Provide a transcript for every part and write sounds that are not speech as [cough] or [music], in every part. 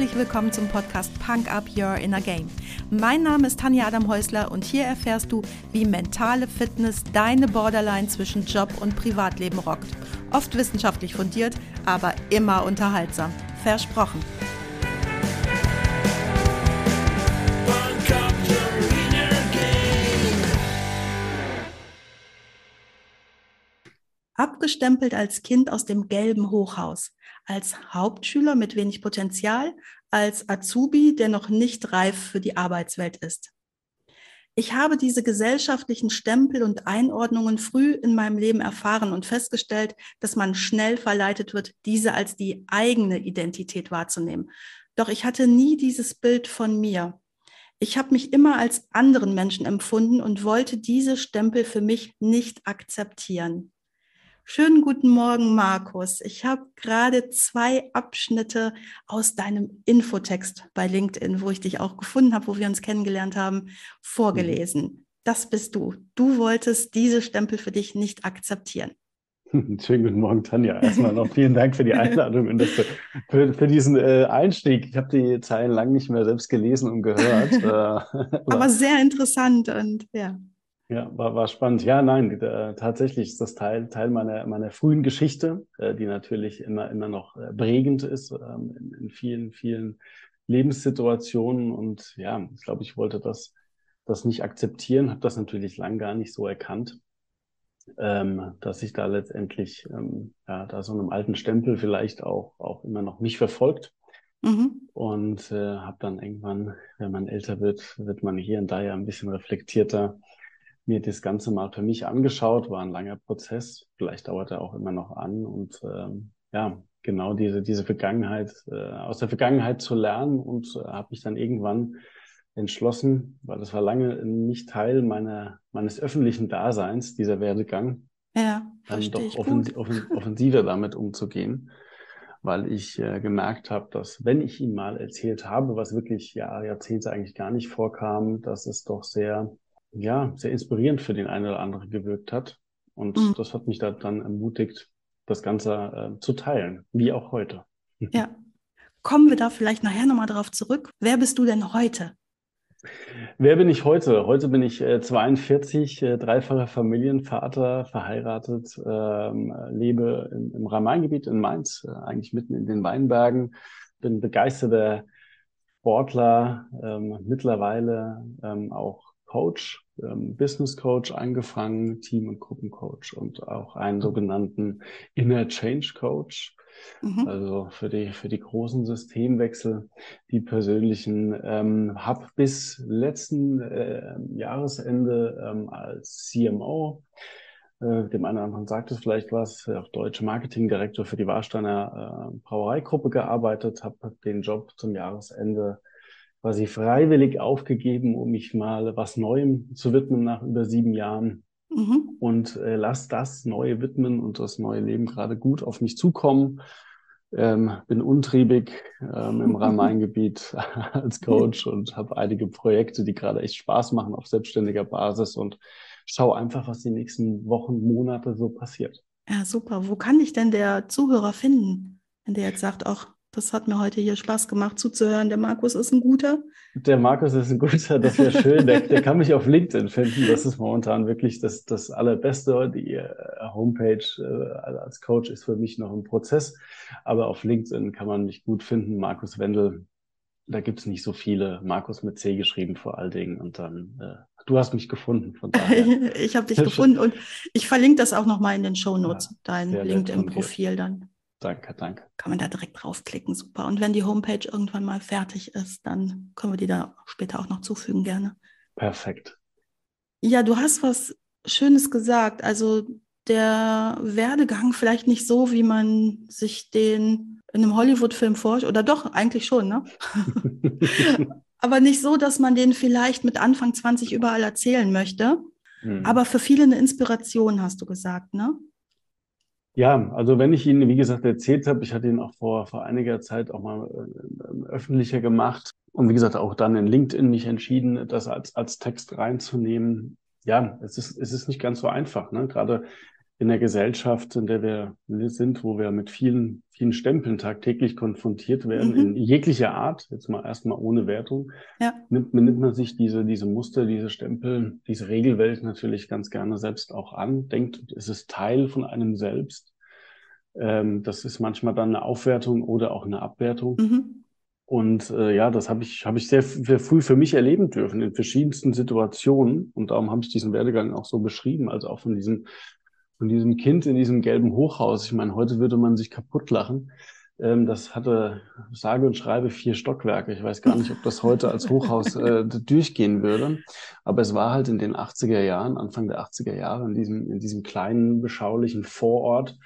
Herzlich willkommen zum Podcast Punk Up Your Inner Game. Mein Name ist Tanja Adam Häusler und hier erfährst du, wie mentale Fitness deine Borderline zwischen Job und Privatleben rockt. Oft wissenschaftlich fundiert, aber immer unterhaltsam. Versprochen. Abgestempelt als Kind aus dem gelben Hochhaus als Hauptschüler mit wenig Potenzial, als Azubi, der noch nicht reif für die Arbeitswelt ist. Ich habe diese gesellschaftlichen Stempel und Einordnungen früh in meinem Leben erfahren und festgestellt, dass man schnell verleitet wird, diese als die eigene Identität wahrzunehmen. Doch ich hatte nie dieses Bild von mir. Ich habe mich immer als anderen Menschen empfunden und wollte diese Stempel für mich nicht akzeptieren. Schönen guten Morgen, Markus. Ich habe gerade zwei Abschnitte aus deinem Infotext bei LinkedIn, wo ich dich auch gefunden habe, wo wir uns kennengelernt haben, vorgelesen. Das bist du. Du wolltest diese Stempel für dich nicht akzeptieren. [laughs] Schönen guten Morgen, Tanja. Erstmal noch vielen Dank für die Einladung und das, für, für, diesen äh, Einstieg. Ich habe die Zeilen lang nicht mehr selbst gelesen und gehört. Äh, [laughs] aber sehr interessant und ja. Ja, war, war spannend. Ja, nein, äh, tatsächlich ist das Teil, Teil meiner, meiner frühen Geschichte, äh, die natürlich immer, immer noch äh, prägend ist ähm, in, in, vielen, vielen Lebenssituationen. Und ja, ich glaube, ich wollte das, das nicht akzeptieren, habe das natürlich lang gar nicht so erkannt, ähm, dass ich da letztendlich ähm, ja, da so einem alten Stempel vielleicht auch, auch immer noch mich verfolgt. Mhm. Und äh, habe dann irgendwann, wenn man älter wird, wird man hier und da ja ein bisschen reflektierter mir das Ganze mal für mich angeschaut, war ein langer Prozess, vielleicht dauert er auch immer noch an und ähm, ja, genau diese, diese Vergangenheit, äh, aus der Vergangenheit zu lernen und äh, habe mich dann irgendwann entschlossen, weil das war lange nicht Teil meiner, meines öffentlichen Daseins, dieser Werdegang, ja, dann doch offens offen offensiver damit umzugehen, weil ich äh, gemerkt habe, dass wenn ich ihm mal erzählt habe, was wirklich ja, Jahrzehnte eigentlich gar nicht vorkam, dass es doch sehr ja, sehr inspirierend für den einen oder anderen gewirkt hat. Und mhm. das hat mich da dann ermutigt, das Ganze äh, zu teilen, wie auch heute. [laughs] Ja. Kommen wir da vielleicht nachher nochmal drauf zurück. Wer bist du denn heute? Wer bin ich heute? Heute bin ich äh, 42, äh, dreifacher Familienvater, verheiratet, ähm, lebe im, im Rhein-Main-Gebiet in Mainz, äh, eigentlich mitten in den Weinbergen, bin begeisterter Sportler, ähm, mittlerweile ähm, auch Coach, ähm, Business Coach angefangen, Team- und Gruppencoach und auch einen sogenannten Inner Change Coach. Mhm. Also für die, für die großen Systemwechsel, die persönlichen, ähm, habe bis letzten äh, Jahresende ähm, als CMO, äh, dem einen oder anderen sagt es vielleicht was, auf Deutsch Marketingdirektor für die Warsteiner äh, Brauereigruppe gearbeitet, habe den Job zum Jahresende quasi freiwillig aufgegeben, um mich mal was Neuem zu widmen nach über sieben Jahren. Mhm. Und äh, lass das Neue widmen und das neue Leben gerade gut auf mich zukommen. Ähm, bin untriebig ähm, im [laughs] Rhein-Main-Gebiet [laughs] als Coach und habe einige Projekte, die gerade echt Spaß machen auf selbstständiger Basis und schau einfach, was die nächsten Wochen, Monate so passiert. Ja, super. Wo kann ich denn der Zuhörer finden, wenn der jetzt sagt, auch das hat mir heute hier Spaß gemacht zuzuhören. Der Markus ist ein guter. Der Markus ist ein guter, das wäre schön. Der, der, kann mich auf LinkedIn finden. Das ist momentan wirklich das, das Allerbeste. Die äh, Homepage äh, als Coach ist für mich noch ein Prozess. Aber auf LinkedIn kann man mich gut finden. Markus Wendel. Da gibt es nicht so viele. Markus mit C geschrieben vor allen Dingen. Und dann, äh, du hast mich gefunden. Von daher. [laughs] ich habe dich gefunden und ich verlinke das auch nochmal in den Show Notes, ja, dein LinkedIn-Profil dann. Danke, danke. Kann man da direkt draufklicken, super. Und wenn die Homepage irgendwann mal fertig ist, dann können wir die da später auch noch zufügen, gerne. Perfekt. Ja, du hast was Schönes gesagt. Also der Werdegang vielleicht nicht so, wie man sich den in einem Hollywood-Film vorstellt, oder doch, eigentlich schon, ne? [laughs] Aber nicht so, dass man den vielleicht mit Anfang 20 überall erzählen möchte. Hm. Aber für viele eine Inspiration, hast du gesagt, ne? Ja, also wenn ich Ihnen, wie gesagt, erzählt habe, ich hatte ihn auch vor, vor einiger Zeit auch mal äh, öffentlicher gemacht und wie gesagt auch dann in LinkedIn mich entschieden, das als, als Text reinzunehmen. Ja, es ist, es ist nicht ganz so einfach. Ne? Gerade in der Gesellschaft, in der wir sind, wo wir mit vielen, vielen Stempeln tagtäglich konfrontiert werden, mhm. in jeglicher Art, jetzt mal erstmal ohne Wertung, ja. nimmt, nimmt man sich diese, diese Muster, diese Stempel, diese Regelwelt natürlich ganz gerne selbst auch an, denkt, es ist Teil von einem selbst. Ähm, das ist manchmal dann eine Aufwertung oder auch eine Abwertung. Mhm. Und äh, ja, das habe ich, hab ich sehr, sehr früh für mich erleben dürfen, in verschiedensten Situationen. Und darum habe ich diesen Werdegang auch so beschrieben, also auch von diesem von diesem Kind in diesem gelben Hochhaus. Ich meine, heute würde man sich kaputt lachen. Ähm, das hatte sage und schreibe vier Stockwerke. Ich weiß gar nicht, ob das heute als Hochhaus äh, durchgehen würde. Aber es war halt in den 80er Jahren, Anfang der 80er Jahre, in diesem, in diesem kleinen, beschaulichen Vorort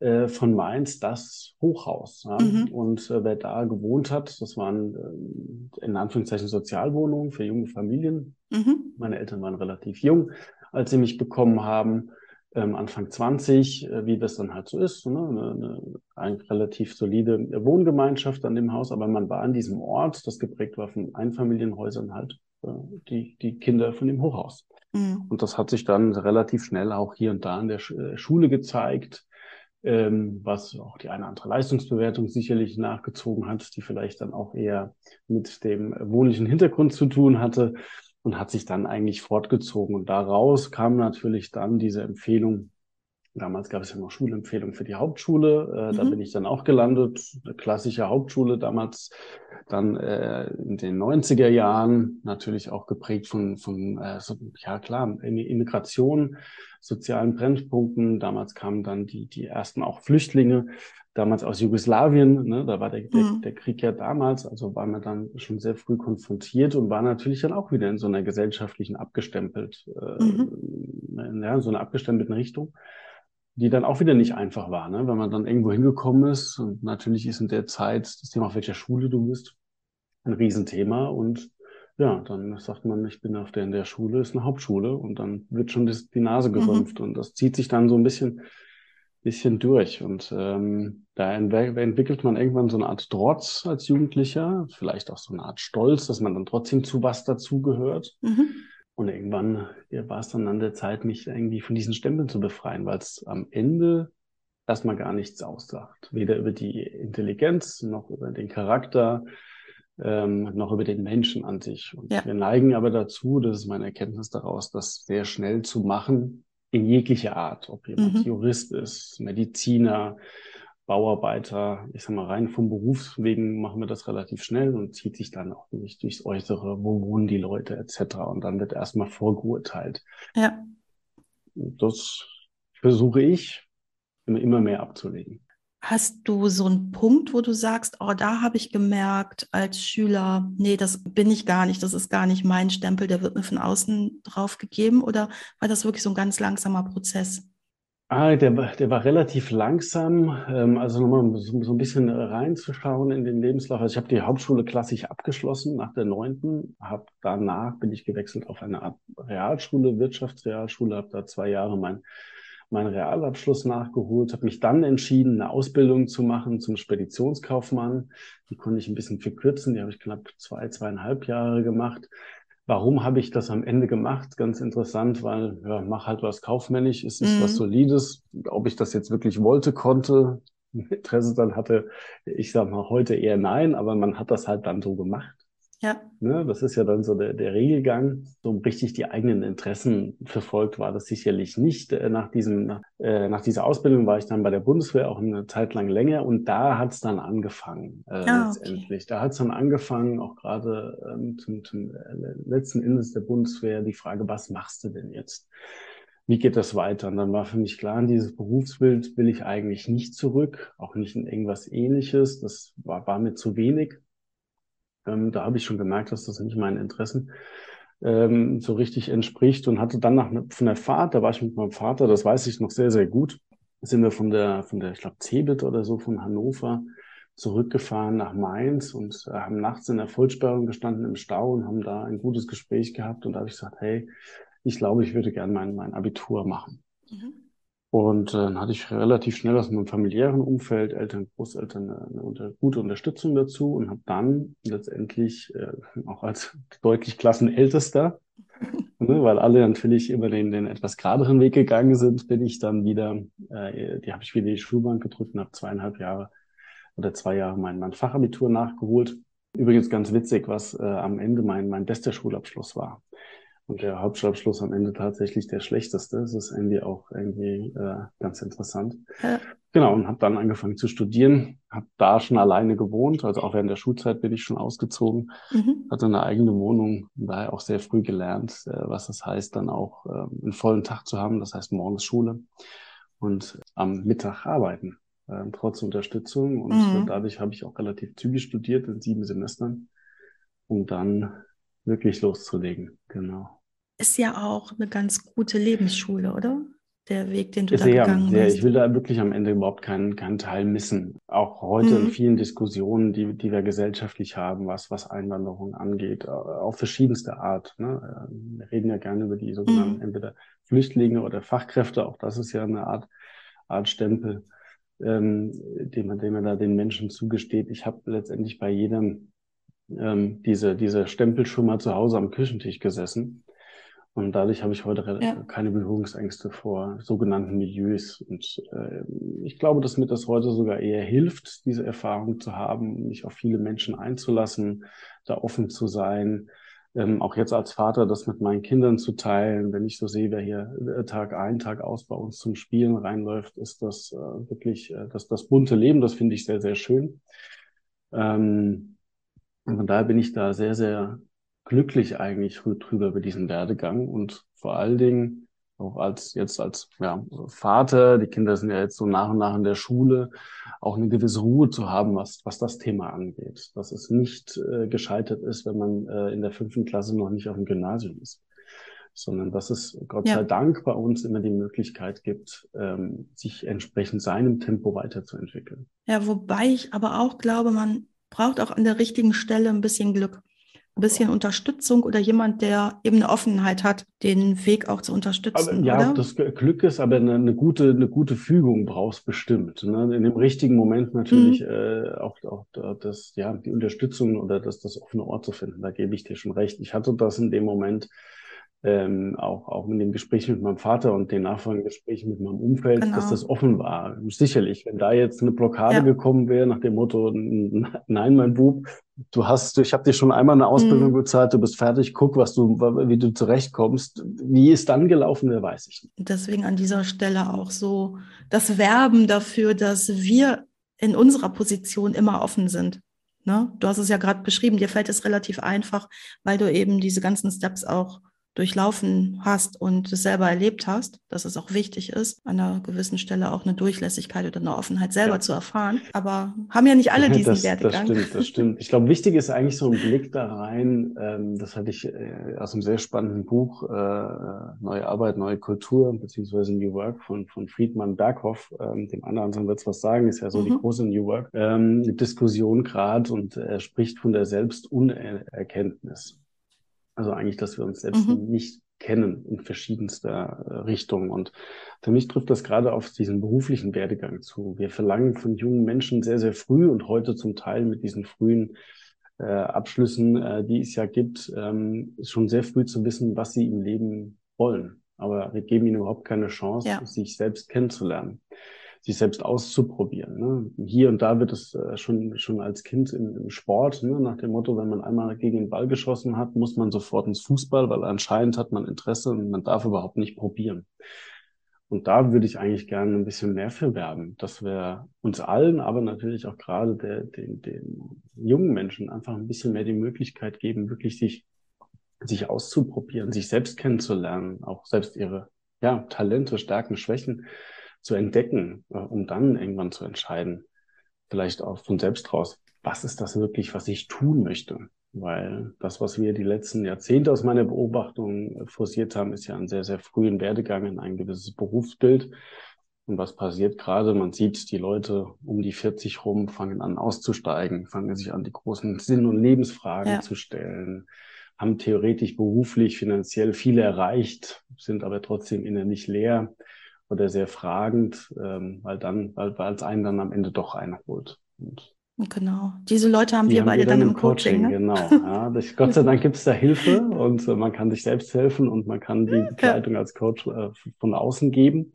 äh, von Mainz das Hochhaus. Ja? Mhm. Und äh, wer da gewohnt hat, das waren äh, in Anführungszeichen Sozialwohnungen für junge Familien. Mhm. Meine Eltern waren relativ jung, als sie mich bekommen haben ähm, Anfang 20, äh, wie das dann halt so ist, ne? eine, eine, relativ solide Wohngemeinschaft an dem Haus, aber man war an diesem Ort, das geprägt war von Einfamilienhäusern halt, äh, die, die Kinder von dem Hochhaus. Mhm. Und das hat sich dann relativ schnell auch hier und da in der Sch äh, Schule gezeigt, ähm, was auch die eine andere Leistungsbewertung sicherlich nachgezogen hat, die vielleicht dann auch eher mit dem wohnlichen Hintergrund zu tun hatte und hat sich dann eigentlich fortgezogen. Und daraus kam natürlich dann diese Empfehlung. Damals gab es ja noch Schulempfehlung für die Hauptschule. Äh, mhm. Da bin ich dann auch gelandet. Eine klassische Hauptschule damals dann äh, in den 90er Jahren, natürlich auch geprägt von, von äh, so, ja klar, Immigration, sozialen Brennpunkten. Damals kamen dann die, die ersten auch Flüchtlinge damals aus Jugoslawien, ne, da war der, der, mhm. der Krieg ja damals, also war man dann schon sehr früh konfrontiert und war natürlich dann auch wieder in so einer gesellschaftlichen abgestempelt, äh, mhm. ja, so einer abgestempelten Richtung, die dann auch wieder nicht einfach war, ne, wenn man dann irgendwo hingekommen ist und natürlich ist in der Zeit das Thema, auf welcher Schule du bist, ein Riesenthema und ja, dann sagt man, ich bin auf der in der Schule, ist eine Hauptschule und dann wird schon das, die Nase mhm. gerümpft mhm. und das zieht sich dann so ein bisschen bisschen durch. Und ähm, da entwickelt man irgendwann so eine Art Trotz als Jugendlicher, vielleicht auch so eine Art Stolz, dass man dann trotzdem zu was dazugehört. Mhm. Und irgendwann ja, war es dann an der Zeit, mich irgendwie von diesen Stempeln zu befreien, weil es am Ende erstmal gar nichts aussagt. Weder über die Intelligenz noch über den Charakter, ähm, noch über den Menschen an sich. Und ja. wir neigen aber dazu, das ist meine Erkenntnis daraus, das sehr schnell zu machen, in jeglicher Art, ob jemand mhm. Jurist ist, Mediziner, Bauarbeiter, ich sag mal rein vom Berufswegen machen wir das relativ schnell und zieht sich dann auch nicht durchs Äußere, wo wohnen die Leute etc. Und dann wird erstmal vorgeurteilt. Ja. Das versuche ich immer, immer mehr abzulegen. Hast du so einen Punkt, wo du sagst, oh, da habe ich gemerkt als Schüler, nee, das bin ich gar nicht, das ist gar nicht mein Stempel, der wird mir von außen drauf gegeben? Oder war das wirklich so ein ganz langsamer Prozess? Ah, der, der war relativ langsam. Ähm, also nochmal so, so ein bisschen reinzuschauen in den Lebenslauf. Also ich habe die Hauptschule klassisch abgeschlossen nach der neunten. Hab danach bin ich gewechselt auf eine Art Realschule, Wirtschaftsrealschule, habe da zwei Jahre mein meinen Realabschluss nachgeholt, habe mich dann entschieden, eine Ausbildung zu machen zum Speditionskaufmann. Die konnte ich ein bisschen verkürzen, die habe ich knapp zwei, zweieinhalb Jahre gemacht. Warum habe ich das am Ende gemacht? Ganz interessant, weil ja, mach halt was kaufmännisch, ist es mhm. was Solides. Ob ich das jetzt wirklich wollte, konnte, [laughs] Interesse dann hatte, ich sag mal heute eher nein, aber man hat das halt dann so gemacht. Ja. Ne, das ist ja dann so der, der Regelgang. So richtig die eigenen Interessen verfolgt war das sicherlich nicht. Äh, nach, diesem, nach, äh, nach dieser Ausbildung war ich dann bei der Bundeswehr auch eine Zeit lang länger und da hat es dann angefangen, äh, ah, letztendlich. Okay. Da hat es dann angefangen, auch gerade ähm, zum, zum äh, letzten Endes der Bundeswehr, die Frage, was machst du denn jetzt? Wie geht das weiter? Und dann war für mich klar, in dieses Berufsbild will ich eigentlich nicht zurück, auch nicht in irgendwas ähnliches. Das war, war mir zu wenig. Ähm, da habe ich schon gemerkt, dass das nicht meinen Interessen ähm, so richtig entspricht und hatte dann nach von der Fahrt, da war ich mit meinem Vater, das weiß ich noch sehr, sehr gut, sind wir von der, von der, ich glaube, Cebit oder so von Hannover zurückgefahren nach Mainz und äh, haben nachts in der Vollsperrung gestanden im Stau und haben da ein gutes Gespräch gehabt und da habe ich gesagt, hey, ich glaube, ich würde gerne mein, mein Abitur machen. Mhm. Und äh, dann hatte ich relativ schnell aus meinem familiären Umfeld, Eltern, Großeltern, eine, eine unter, gute Unterstützung dazu und habe dann letztendlich äh, auch als [laughs] deutlich Klassenältester [laughs] ne, weil alle natürlich immer den, den etwas geraderen Weg gegangen sind, bin ich dann wieder, äh, die habe ich wieder die Schulbank gedrückt und habe zweieinhalb Jahre oder zwei Jahre mein, mein Fachabitur nachgeholt. Übrigens ganz witzig, was äh, am Ende mein, mein bester Schulabschluss war. Und der Hauptschulabschluss am Ende tatsächlich der schlechteste. Das ist irgendwie auch irgendwie äh, ganz interessant. Ja. Genau, und habe dann angefangen zu studieren, habe da schon alleine gewohnt, also auch während der Schulzeit bin ich schon ausgezogen, mhm. hatte eine eigene Wohnung, daher auch sehr früh gelernt, äh, was das heißt, dann auch äh, einen vollen Tag zu haben, das heißt morgens Schule und am Mittag arbeiten, äh, trotz Unterstützung. Und mhm. dadurch habe ich auch relativ zügig studiert in sieben Semestern, um dann wirklich loszulegen. Genau. Ist ja auch eine ganz gute Lebensschule, oder? der Weg, den du da sehr, gegangen sehr. bist. Ich will da wirklich am Ende überhaupt keinen, keinen Teil missen. Auch heute mhm. in vielen Diskussionen, die, die wir gesellschaftlich haben, was, was Einwanderung angeht, auf verschiedenste Art. Ne? Äh, wir reden ja gerne über die sogenannten mhm. entweder Flüchtlinge oder Fachkräfte. Auch das ist ja eine Art, Art Stempel, ähm, den, man, den man da den Menschen zugesteht. Ich habe letztendlich bei jedem ähm, diese, diese Stempel schon mal zu Hause am Küchentisch gesessen und dadurch habe ich heute ja. keine Berührungsängste vor sogenannten Milieus. Und äh, ich glaube, dass mir das heute sogar eher hilft, diese Erfahrung zu haben, mich auf viele Menschen einzulassen, da offen zu sein. Ähm, auch jetzt als Vater das mit meinen Kindern zu teilen. Wenn ich so sehe, wer hier äh, Tag ein, Tag aus bei uns zum Spielen reinläuft, ist das äh, wirklich äh, das, das bunte Leben. Das finde ich sehr, sehr schön. Ähm, und von daher bin ich da sehr, sehr glücklich eigentlich drüber über diesen Werdegang und vor allen Dingen auch als jetzt als ja, Vater, die Kinder sind ja jetzt so nach und nach in der Schule, auch eine gewisse Ruhe zu haben, was, was das Thema angeht. Dass es nicht äh, gescheitert ist, wenn man äh, in der fünften Klasse noch nicht auf dem Gymnasium ist. Sondern dass es Gott ja. sei Dank bei uns immer die Möglichkeit gibt, ähm, sich entsprechend seinem Tempo weiterzuentwickeln. Ja, wobei ich aber auch glaube, man braucht auch an der richtigen Stelle ein bisschen Glück ein bisschen Unterstützung oder jemand, der eben eine Offenheit hat, den Weg auch zu unterstützen. Aber, ja, oder? das Glück ist aber eine, eine, gute, eine gute Fügung brauchst bestimmt. Ne? In dem richtigen Moment natürlich mhm. äh, auch, auch das, ja, die Unterstützung oder das, das offene Ort zu finden. Da gebe ich dir schon recht. Ich hatte das in dem Moment ähm, auch, auch in dem Gespräch mit meinem Vater und den nachfolgenden Gesprächen mit meinem Umfeld, genau. dass das offen war. Sicherlich, wenn da jetzt eine Blockade ja. gekommen wäre nach dem Motto, nein, mein Bub, du hast, ich habe dir schon einmal eine Ausbildung mhm. bezahlt, du bist fertig, guck, was du, wie du zurechtkommst. Wie ist dann gelaufen, wer weiß ich nicht. Deswegen an dieser Stelle auch so das Werben dafür, dass wir in unserer Position immer offen sind. Ne? Du hast es ja gerade beschrieben, dir fällt es relativ einfach, weil du eben diese ganzen Steps auch durchlaufen hast und es selber erlebt hast, dass es auch wichtig ist, an einer gewissen Stelle auch eine Durchlässigkeit oder eine Offenheit selber ja. zu erfahren. Aber haben ja nicht alle [laughs] diesen das, Werdegang. Das stimmt, das [laughs] stimmt. Ich glaube, wichtig ist eigentlich so ein Blick da rein. Ähm, das hatte ich äh, aus einem sehr spannenden Buch, äh, Neue Arbeit, Neue Kultur, beziehungsweise New Work von, von Friedmann Berghoff. Ähm, dem anderen wird es was sagen, ist ja so mhm. die große New Work. Ähm, Diskussion gerade und er spricht von der Selbstunerkenntnis. Also eigentlich, dass wir uns selbst mhm. nicht kennen in verschiedenster äh, Richtung. Und für mich trifft das gerade auf diesen beruflichen Werdegang zu. Wir verlangen von jungen Menschen sehr, sehr früh und heute zum Teil mit diesen frühen äh, Abschlüssen, äh, die es ja gibt, ähm, schon sehr früh zu wissen, was sie im Leben wollen. Aber wir geben ihnen überhaupt keine Chance, ja. sich selbst kennenzulernen sich selbst auszuprobieren. Ne? Hier und da wird es äh, schon, schon als Kind im, im Sport, ne? nach dem Motto, wenn man einmal gegen den Ball geschossen hat, muss man sofort ins Fußball, weil anscheinend hat man Interesse und man darf überhaupt nicht probieren. Und da würde ich eigentlich gerne ein bisschen mehr für werben, dass wir uns allen, aber natürlich auch gerade der, den, den jungen Menschen einfach ein bisschen mehr die Möglichkeit geben, wirklich sich, sich auszuprobieren, sich selbst kennenzulernen, auch selbst ihre ja, Talente, Stärken, Schwächen zu entdecken, äh, um dann irgendwann zu entscheiden, vielleicht auch von selbst raus, was ist das wirklich, was ich tun möchte? Weil das, was wir die letzten Jahrzehnte aus meiner Beobachtung forciert haben, ist ja ein sehr, sehr frühen Werdegang in ein gewisses Berufsbild. Und was passiert gerade? Man sieht, die Leute um die 40 rum fangen an auszusteigen, fangen sich an, die großen Sinn- und Lebensfragen ja. zu stellen, haben theoretisch beruflich, finanziell viel erreicht, sind aber trotzdem innerlich leer oder sehr fragend, ähm, weil dann, weil, es einen dann am Ende doch einholt. Und Genau. Diese Leute haben die wir haben beide dann, dann im Coaching. Coaching ne? Genau. [laughs] Ja, das, Gott sei Dank gibt es da Hilfe und äh, man kann sich selbst helfen und man kann die Begleitung als Coach äh, von außen geben.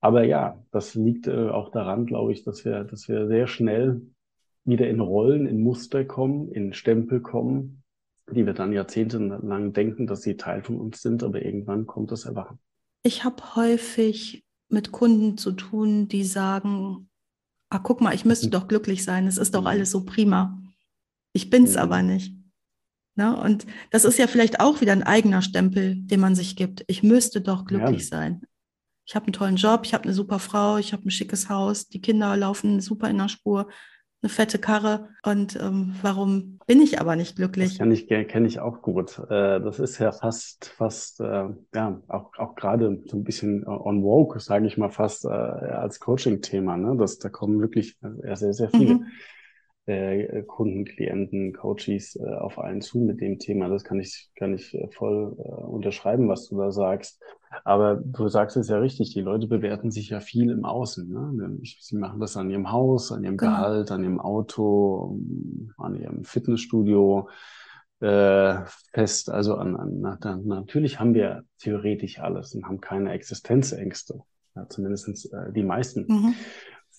Aber ja, das liegt äh, auch daran, glaube ich, dass wir, dass wir sehr schnell wieder in Rollen, in Muster kommen, in Stempel kommen, die wir dann jahrzehntelang denken, dass sie Teil von uns sind, aber irgendwann kommt das Erwachen. Ich habe häufig mit Kunden zu tun, die sagen, ah, guck mal, ich müsste mhm. doch glücklich sein, es ist doch mhm. alles so prima. Ich bin es mhm. aber nicht. Ne? Und das ist ja vielleicht auch wieder ein eigener Stempel, den man sich gibt. Ich müsste doch glücklich ja. sein. Ich habe einen tollen Job, ich habe eine super Frau, ich habe ein schickes Haus, die Kinder laufen super in der Spur, eine fette Karre. Und ähm, warum bin ich aber nicht glücklich? Das kenne ich, kenn ich auch gut. Äh, das ist ja fast, fast, äh, ja, auch, auch gerade so ein bisschen on woke, sage ich mal fast, äh, als Coaching-Thema. Ne? Das, da kommen wirklich sehr, sehr viele. Mhm äh, Kunden, Klienten, Coaches äh, auf einen zu mit dem Thema. Das kann ich, kann ich äh, voll äh, unterschreiben, was du da sagst. Aber du sagst es ja richtig, die Leute bewerten sich ja viel im Außen. Ne? Sie machen das an ihrem Haus, an ihrem genau. Gehalt, an ihrem Auto, an ihrem Fitnessstudio äh, fest. Also an, an na, natürlich haben wir theoretisch alles und haben keine Existenzängste. Ja, zumindest äh, die meisten. Mhm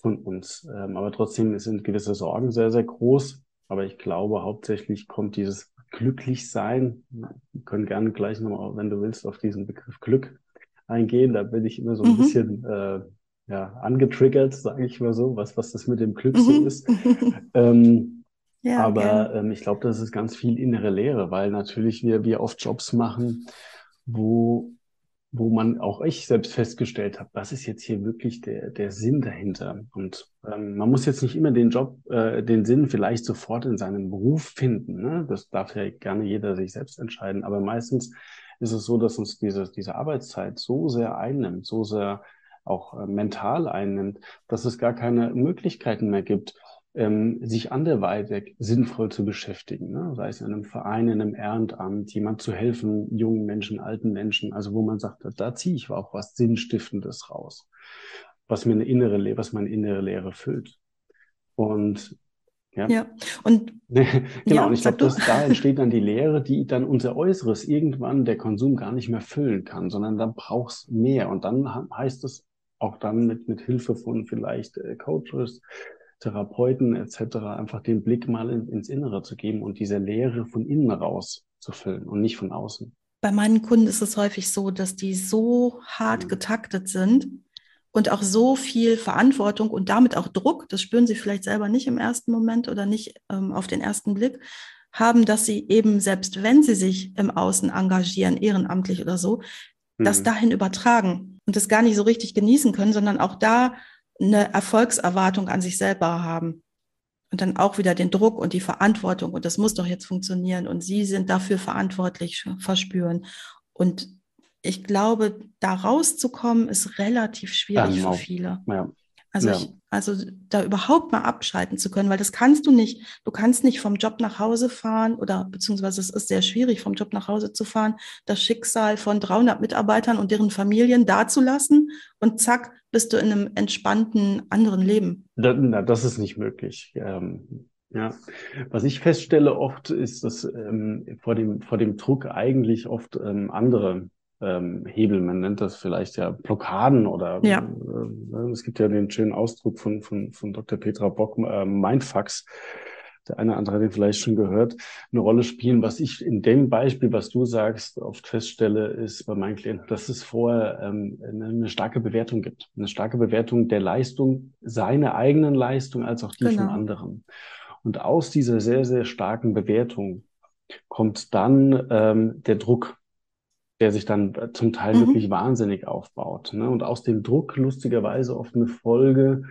von uns. Ähm, aber trotzdem sind gewisse Sorgen sehr, sehr groß. Aber ich glaube, hauptsächlich kommt dieses Glücklichsein. Wir können gerne gleich nochmal, wenn du willst, auf diesen Begriff Glück eingehen. Da bin ich immer so ein mhm. bisschen äh, ja, angetriggert, sage ich mal so, was, was das mit dem Glück so mhm. ist. [laughs] ähm, ja, aber ähm, ich glaube, das ist ganz viel innere Lehre, weil natürlich wir, wir oft Jobs machen, wo wo man auch ich selbst festgestellt habe, was ist jetzt hier wirklich der, der Sinn dahinter? Und ähm, man muss jetzt nicht immer den Job, äh, den Sinn vielleicht sofort in seinem Beruf finden. Ne? Das darf ja gerne jeder sich selbst entscheiden. Aber meistens ist es so, dass uns diese, diese Arbeitszeit so sehr einnimmt, so sehr auch äh, mental einnimmt, dass es gar keine Möglichkeiten mehr gibt, ähm, sich anderweitig sinnvoll zu beschäftigen, ne? sei es in einem Verein, in einem Ehrenamt, jemand zu helfen, jungen Menschen, alten Menschen, also wo man sagt, da ziehe ich auch was Sinnstiftendes raus, was mir eine innere Lehre, was meine innere Lehre füllt. Und ja. ja. Und [laughs] genau, ja, und ich glaube, da entsteht dann die Lehre, die dann unser Äußeres irgendwann der Konsum gar nicht mehr füllen kann, sondern dann brauchst mehr. Und dann heißt es auch dann mit, mit Hilfe von vielleicht äh, Coaches, Therapeuten etc. einfach den Blick mal in, ins Innere zu geben und diese Leere von innen raus zu füllen und nicht von außen. Bei meinen Kunden ist es häufig so, dass die so hart mhm. getaktet sind und auch so viel Verantwortung und damit auch Druck, das spüren sie vielleicht selber nicht im ersten Moment oder nicht ähm, auf den ersten Blick, haben, dass sie eben, selbst wenn sie sich im Außen engagieren, ehrenamtlich oder so, mhm. das dahin übertragen und das gar nicht so richtig genießen können, sondern auch da eine Erfolgserwartung an sich selber haben. Und dann auch wieder den Druck und die Verantwortung. Und das muss doch jetzt funktionieren. Und sie sind dafür verantwortlich, verspüren. Und ich glaube, da rauszukommen, ist relativ schwierig ja, für viele. Ja. Also, ja. ich, also da überhaupt mal abschalten zu können, weil das kannst du nicht. Du kannst nicht vom Job nach Hause fahren oder beziehungsweise es ist sehr schwierig, vom Job nach Hause zu fahren, das Schicksal von 300 Mitarbeitern und deren Familien dazulassen und zack, bist du in einem entspannten anderen Leben. Da, na, das ist nicht möglich. Ähm, ja, was ich feststelle oft ist, dass ähm, vor dem vor dem Druck eigentlich oft ähm, andere ähm, Hebel, man nennt das vielleicht ja Blockaden oder ja. Äh, es gibt ja den schönen Ausdruck von, von, von Dr. Petra Bock, äh, Mindfucks, der eine oder andere hat den vielleicht schon gehört, eine Rolle spielen. Was ich in dem Beispiel, was du sagst, oft feststelle, ist bei meinen Klienten, dass es vorher ähm, eine starke Bewertung gibt. Eine starke Bewertung der Leistung, seiner eigenen Leistung als auch die genau. von anderen. Und aus dieser sehr, sehr starken Bewertung kommt dann ähm, der Druck der sich dann zum Teil mhm. wirklich wahnsinnig aufbaut. Ne? Und aus dem Druck lustigerweise oft eine Folge,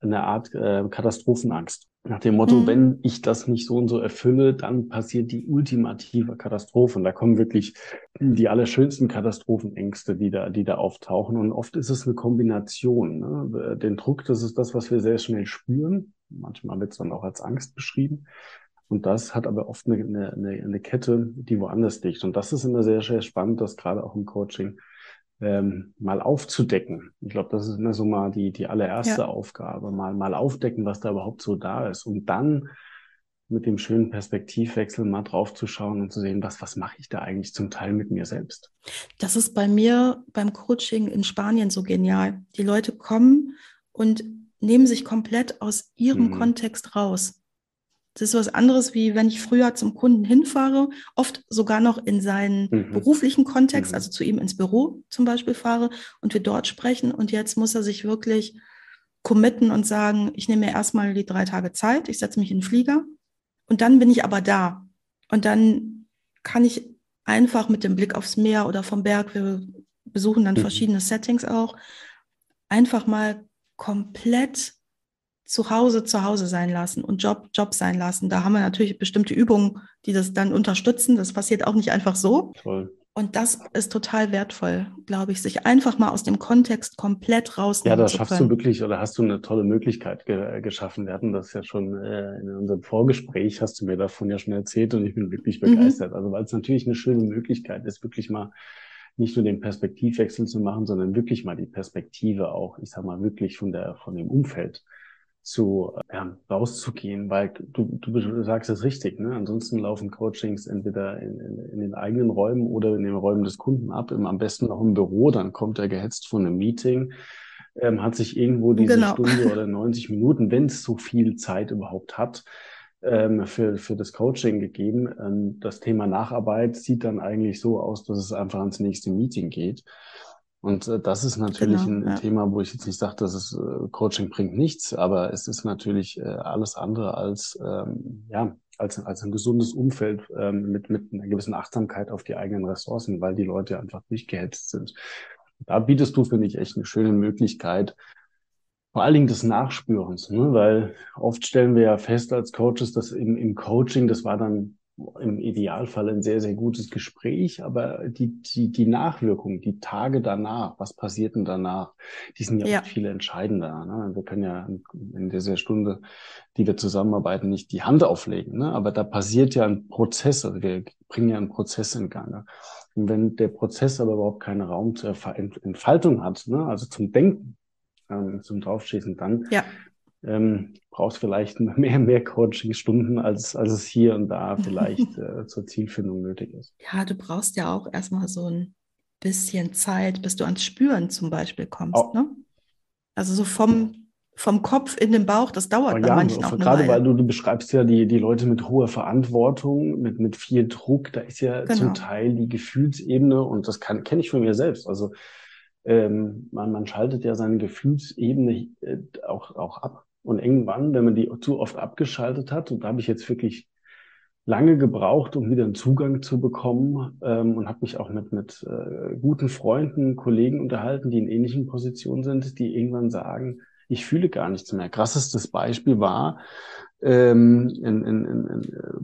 eine Art äh, Katastrophenangst. Nach dem Motto, mhm. wenn ich das nicht so und so erfülle, dann passiert die ultimative Katastrophe. Und da kommen wirklich die allerschönsten Katastrophenängste, die da, die da auftauchen. Und oft ist es eine Kombination. Ne? Den Druck, das ist das, was wir sehr schnell spüren. Manchmal wird es dann auch als Angst beschrieben. Und das hat aber oft eine, eine, eine Kette, die woanders liegt. Und das ist immer sehr, sehr spannend, dass gerade auch im Coaching ähm, mal aufzudecken. Ich glaube, das ist immer so mal die, die allererste ja. Aufgabe, mal, mal aufdecken, was da überhaupt so da ist. Und dann mit dem schönen Perspektivwechsel mal draufzuschauen und zu sehen, was, was mache ich da eigentlich zum Teil mit mir selbst. Das ist bei mir beim Coaching in Spanien so genial. Die Leute kommen und nehmen sich komplett aus ihrem mhm. Kontext raus. Das ist was anderes, wie wenn ich früher zum Kunden hinfahre, oft sogar noch in seinen mhm. beruflichen Kontext, mhm. also zu ihm ins Büro zum Beispiel fahre und wir dort sprechen. Und jetzt muss er sich wirklich committen und sagen, ich nehme mir erstmal die drei Tage Zeit, ich setze mich in den Flieger und dann bin ich aber da. Und dann kann ich einfach mit dem Blick aufs Meer oder vom Berg, wir besuchen dann mhm. verschiedene Settings auch, einfach mal komplett zu Hause zu Hause sein lassen und Job Job sein lassen. Da haben wir natürlich bestimmte Übungen, die das dann unterstützen. Das passiert auch nicht einfach so. Toll. Und das ist total wertvoll, glaube ich, sich einfach mal aus dem Kontext komplett rausnehmen Ja, da schaffst können. du wirklich oder hast du eine tolle Möglichkeit ge geschaffen. Wir hatten das ja schon äh, in unserem Vorgespräch, hast du mir davon ja schon erzählt und ich bin wirklich mhm. begeistert. Mhm. Also weil es natürlich eine schöne Möglichkeit ist, wirklich mal nicht nur den Perspektivwechsel zu machen, sondern wirklich mal die Perspektive auch, ich sag mal, wirklich von der, von dem Umfeld zu ja, rauszugehen, weil du, du sagst es richtig, ne? Ansonsten laufen Coachings entweder in, in, in, den eigenen Räumen oder in den Räumen des Kunden ab, im, am besten noch im Büro, dann kommt er gehetzt von einem Meeting, ähm, hat sich irgendwo diese genau. Stunde oder 90 Minuten, wenn es so viel Zeit überhaupt hat, ähm, für, für das Coaching gegeben. Ähm, das Thema Nacharbeit sieht dann eigentlich so aus, dass es einfach ans nächste Meeting geht. Und äh, das ist natürlich genau, ein, ja. Thema, wo ich jetzt nicht sage, dass es äh, Coaching bringt nichts, aber es ist natürlich äh, alles andere als ähm, ja als, als ein gesundes Umfeld ähm, mit mit einer gewissen Achtsamkeit auf die eigenen Ressourcen, weil die Leute einfach nicht gehetzt sind. Da bietest du finde ich echt eine schöne Möglichkeit, vor allen Dingen des Nachspürens, ne? weil oft stellen wir ja fest als Coaches, dass im, im Coaching, das war dann im Idealfall ein sehr, sehr gutes Gespräch, aber die, die, die Nachwirkung, die Tage danach, was passiert denn danach, die sind ja, ja. viel entscheidender. Ne? Wir können ja in dieser Stunde, die wir zusammenarbeiten, nicht die Hand auflegen, ne? aber da passiert ja ein Prozess, also wir bringen ja einen Prozess in Gang. Und wenn der Prozess aber überhaupt keinen Raum zur Entfaltung hat, ne? also zum Denken, ähm, zum Draufschießen, dann ja ähm, brauchst vielleicht [laughs] mehr, mehr Coaching-Stunden, als, als es hier und da vielleicht [laughs] äh, zur Zielfindung nötig ist. Ja, du brauchst ja auch erstmal so ein bisschen Zeit, bis du ans Spüren zum Beispiel kommst. Oh. Ne? Also so vom, vom Kopf in den Bauch, das dauert oh, bei ja, manchen auch Gerade weil du, du beschreibst ja die, die Leute mit hoher Verantwortung, mit, mit viel Druck, da ist ja genau. zum Teil die Gefühlsebene und das kann kenne ich von mir selbst. Also ähm, man, man schaltet ja seine Gefühlsebene äh, auch, auch ab. Und irgendwann, wenn man die zu oft abgeschaltet hat, und da habe ich jetzt wirklich lange gebraucht, um wieder einen Zugang zu bekommen ähm, und habe mich auch mit, mit äh, guten Freunden, Kollegen unterhalten, die in ähnlichen Positionen sind, die irgendwann sagen, ich fühle gar nichts mehr. Krassestes Beispiel war ähm, ein, ein, ein,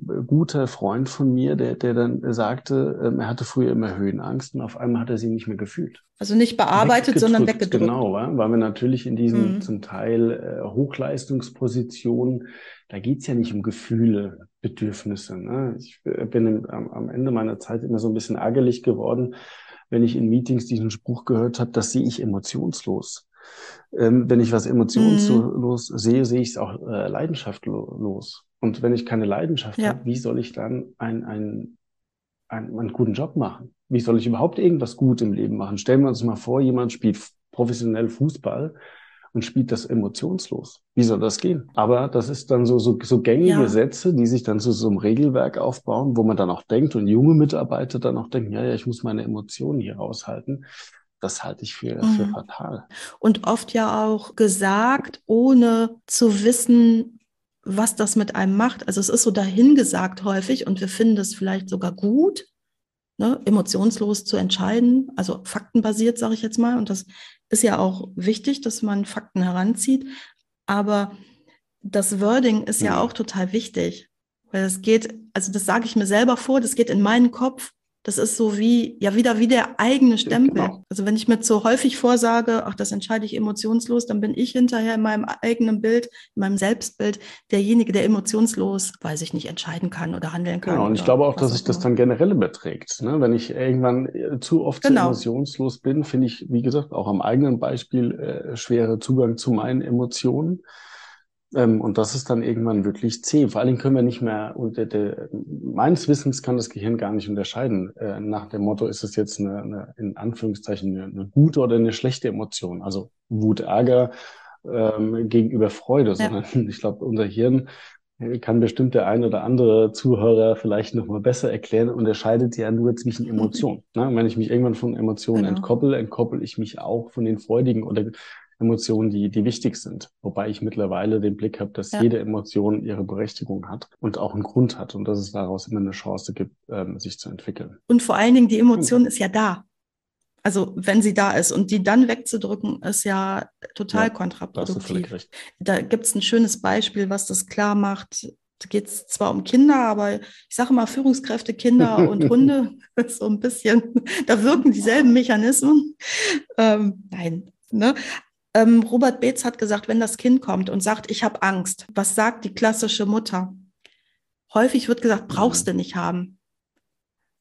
ein guter Freund von mir, der, der dann sagte, ähm, er hatte früher immer Höhenangst und auf einmal hat er sie nicht mehr gefühlt. Also nicht bearbeitet, sondern weggedrückt. Genau, weil wir natürlich in diesen mhm. zum Teil äh, Hochleistungspositionen, da geht's ja nicht um Gefühle, Bedürfnisse. Ne? Ich äh, bin am, am Ende meiner Zeit immer so ein bisschen ärgerlich geworden, wenn ich in Meetings diesen Spruch gehört habe, das sehe ich emotionslos. Ähm, wenn ich was emotionslos mhm. sehe, sehe ich es auch äh, leidenschaftlos. Und wenn ich keine Leidenschaft ja. habe, wie soll ich dann ein, ein, ein, einen guten Job machen? Wie soll ich überhaupt irgendwas gut im Leben machen? Stellen wir uns mal vor, jemand spielt professionell Fußball und spielt das emotionslos. Wie soll das gehen? Aber das ist dann so, so, so gängige ja. Sätze, die sich dann zu so einem Regelwerk aufbauen, wo man dann auch denkt und junge Mitarbeiter dann auch denken, ja, ja, ich muss meine Emotionen hier raushalten. Das halte ich für, mhm. für fatal. Und oft ja auch gesagt, ohne zu wissen, was das mit einem macht. Also es ist so dahingesagt häufig und wir finden es vielleicht sogar gut, ne, emotionslos zu entscheiden, also faktenbasiert, sage ich jetzt mal. Und das ist ja auch wichtig, dass man Fakten heranzieht. Aber das Wording ist ja, mhm. auch total wichtig, weil es geht, also das sage ich mir selber vor, das geht in meinen Kopf Das ist so wie, ja, wieder wie der eigene Stempel. Genau. Also wenn ich mir so häufig vorsage, ach, das entscheide ich emotionslos, dann bin ich hinterher in meinem eigenen Bild, in meinem Selbstbild derjenige, der emotionslos, weiß ich nicht, entscheiden kann oder handeln kann. Genau, und ich glaube auch, dass sich das dann generell überträgt. Ne? Wenn ich irgendwann äh, zu oft genau. emotionslos bin, finde ich, wie gesagt, auch am eigenen Beispiel äh, schwere Zugang zu meinen Emotionen. Ähm, und das ist dann irgendwann wirklich zäh. Vor allen Dingen können wir nicht mehr, und der, der, meines Wissens kann das Gehirn gar nicht unterscheiden. Äh, nach dem Motto, ist es jetzt eine, eine in Anführungszeichen eine, eine, gute oder eine schlechte Emotion? Also Wut, Ärger ähm, gegenüber Freude, ja. sondern [laughs] ich glaube, unser Hirn kann bestimmt der ein oder andere Zuhörer vielleicht nochmal besser erklären, unterscheidet ja nur zwischen Emotionen. Ne? Wenn ich mich irgendwann von Emotionen genau. entkoppel, entkoppel ich mich auch von den freudigen oder Emotionen, die, die wichtig sind. Wobei ich mittlerweile den Blick habe, dass ja. jede Emotion ihre Berechtigung hat und auch einen Grund hat und dass es daraus immer eine Chance gibt, ähm, sich zu entwickeln. Und vor allen Dingen, die Emotion mhm. ist ja da. Also wenn sie da ist und die dann wegzudrücken, ist ja total ja, kontraproduktiv. Da gibt es ein schönes Beispiel, was das klar macht. Da geht es zwar um Kinder, aber ich sage mal Führungskräfte, Kinder und [laughs] Hunde, [laughs] so ein bisschen, da wirken dieselben Mechanismen. Ähm, nein, ne? Ähm, Robert Beetz hat gesagt, wenn das Kind kommt und sagt, ich habe Angst, was sagt die klassische Mutter? Häufig wird gesagt, brauchst du nicht haben.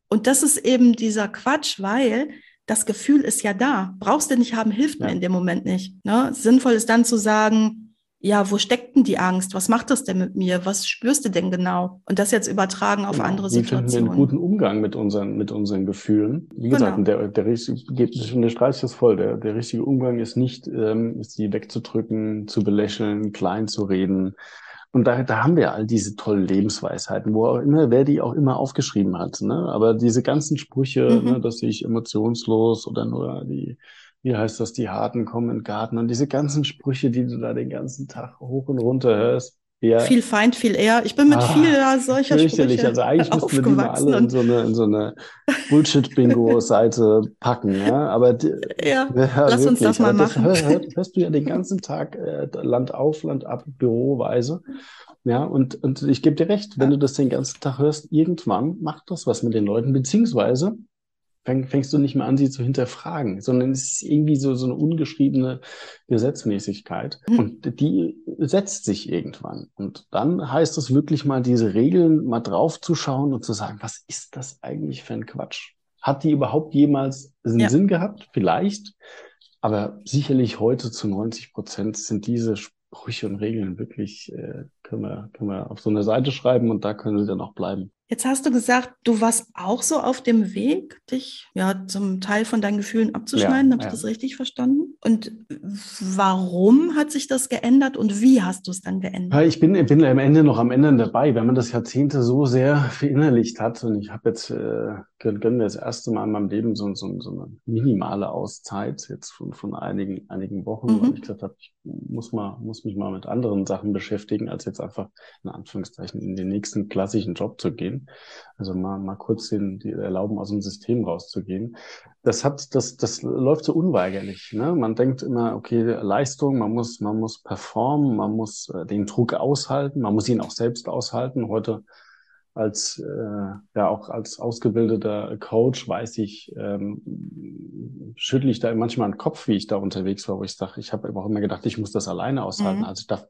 Und das ist eben dieser Quatsch, weil das Gefühl ist ja da. Brauchst du nicht haben, hilft ja. mir in dem Moment nicht. Ne? Sinnvoll ist dann zu sagen, ja, wo steckt denn die Angst? Was macht das denn mit mir? Was spürst du denn genau? Und das jetzt übertragen auf genau. andere Situationen. Wie finden wir einen guten Umgang mit unseren, mit unseren Gefühlen? Wie gesagt, genau. der, der, der, der Streich ist voll. Der, der richtige Umgang ist nicht, ähm, sie wegzudrücken, zu belächeln, klein zu reden. Und da, da haben wir all diese tollen Lebensweisheiten, wo auch immer, wer die auch immer aufgeschrieben hat. Ne? Aber diese ganzen Sprüche, mhm. ne, dass ich emotionslos oder nur die wie heißt das, die Harten kommen in den Garten und diese ganzen Sprüche, die du da den ganzen Tag hoch und runter hörst. Ja. Viel Feind, viel eher. Ich bin mit ah, viel solcher Sprüche Also eigentlich müssten wir die mal alle in so eine, in so eine Bullshit-Bingo-Seite packen. Ja? Aber die, ja, [laughs] ja, lass wirklich. uns das mal Aber machen. Das hör, hörst du ja den ganzen Tag äh, Land auf, Land ab, Büroweise. Ja, und, und ich gebe dir recht, wenn du das den ganzen Tag hörst, irgendwann macht das was mit den Leuten, beziehungsweise fäng, fängst du nicht mehr an, sie zu hinterfragen, sondern es ist irgendwie so, so eine ungeschriebene Gesetzmäßigkeit mhm. und die setzt sich irgendwann. Und dann heißt es wirklich mal, diese Regeln mal draufzuschauen und zu sagen, was ist das eigentlich für ein Quatsch? Hat die überhaupt jemals einen ja. Sinn gehabt? Vielleicht. Aber sicherlich heute zu 90 Prozent sind diese Sprüche und Regeln wirklich, äh, können, wir, können wir auf so eine Seite schreiben und da können sie dann auch bleiben. Jetzt hast du gesagt, du warst auch so auf dem Weg, dich ja zum Teil von deinen Gefühlen abzuschneiden. Ja, Habe ich ja. das richtig verstanden? Und warum hat sich das geändert und wie hast du es dann geändert? Ich bin, bin am Ende noch am Ende dabei, wenn man das Jahrzehnte so sehr verinnerlicht hat. Und ich habe jetzt äh, gönnen wir das erste Mal in meinem Leben so, so, so eine minimale Auszeit jetzt von, von einigen, einigen Wochen, mhm. weil ich gesagt habe, ich muss mal, muss mich mal mit anderen Sachen beschäftigen, als jetzt einfach in Anführungszeichen in den nächsten klassischen Job zu gehen. Also mal, mal kurz den, die erlauben, aus dem System rauszugehen. Das hat, das, das läuft so unweigerlich. Ne? Man denkt immer, okay, Leistung, man muss, man muss performen, man muss äh, den Druck aushalten, man muss ihn auch selbst aushalten. Heute als äh, ja auch als ausgebildeter Coach weiß ich, ähm, schüttle ich da manchmal den Kopf, wie ich da unterwegs war, wo ich sage, ich habe auch immer gedacht, ich muss das alleine aushalten. Mhm. Also ich darf,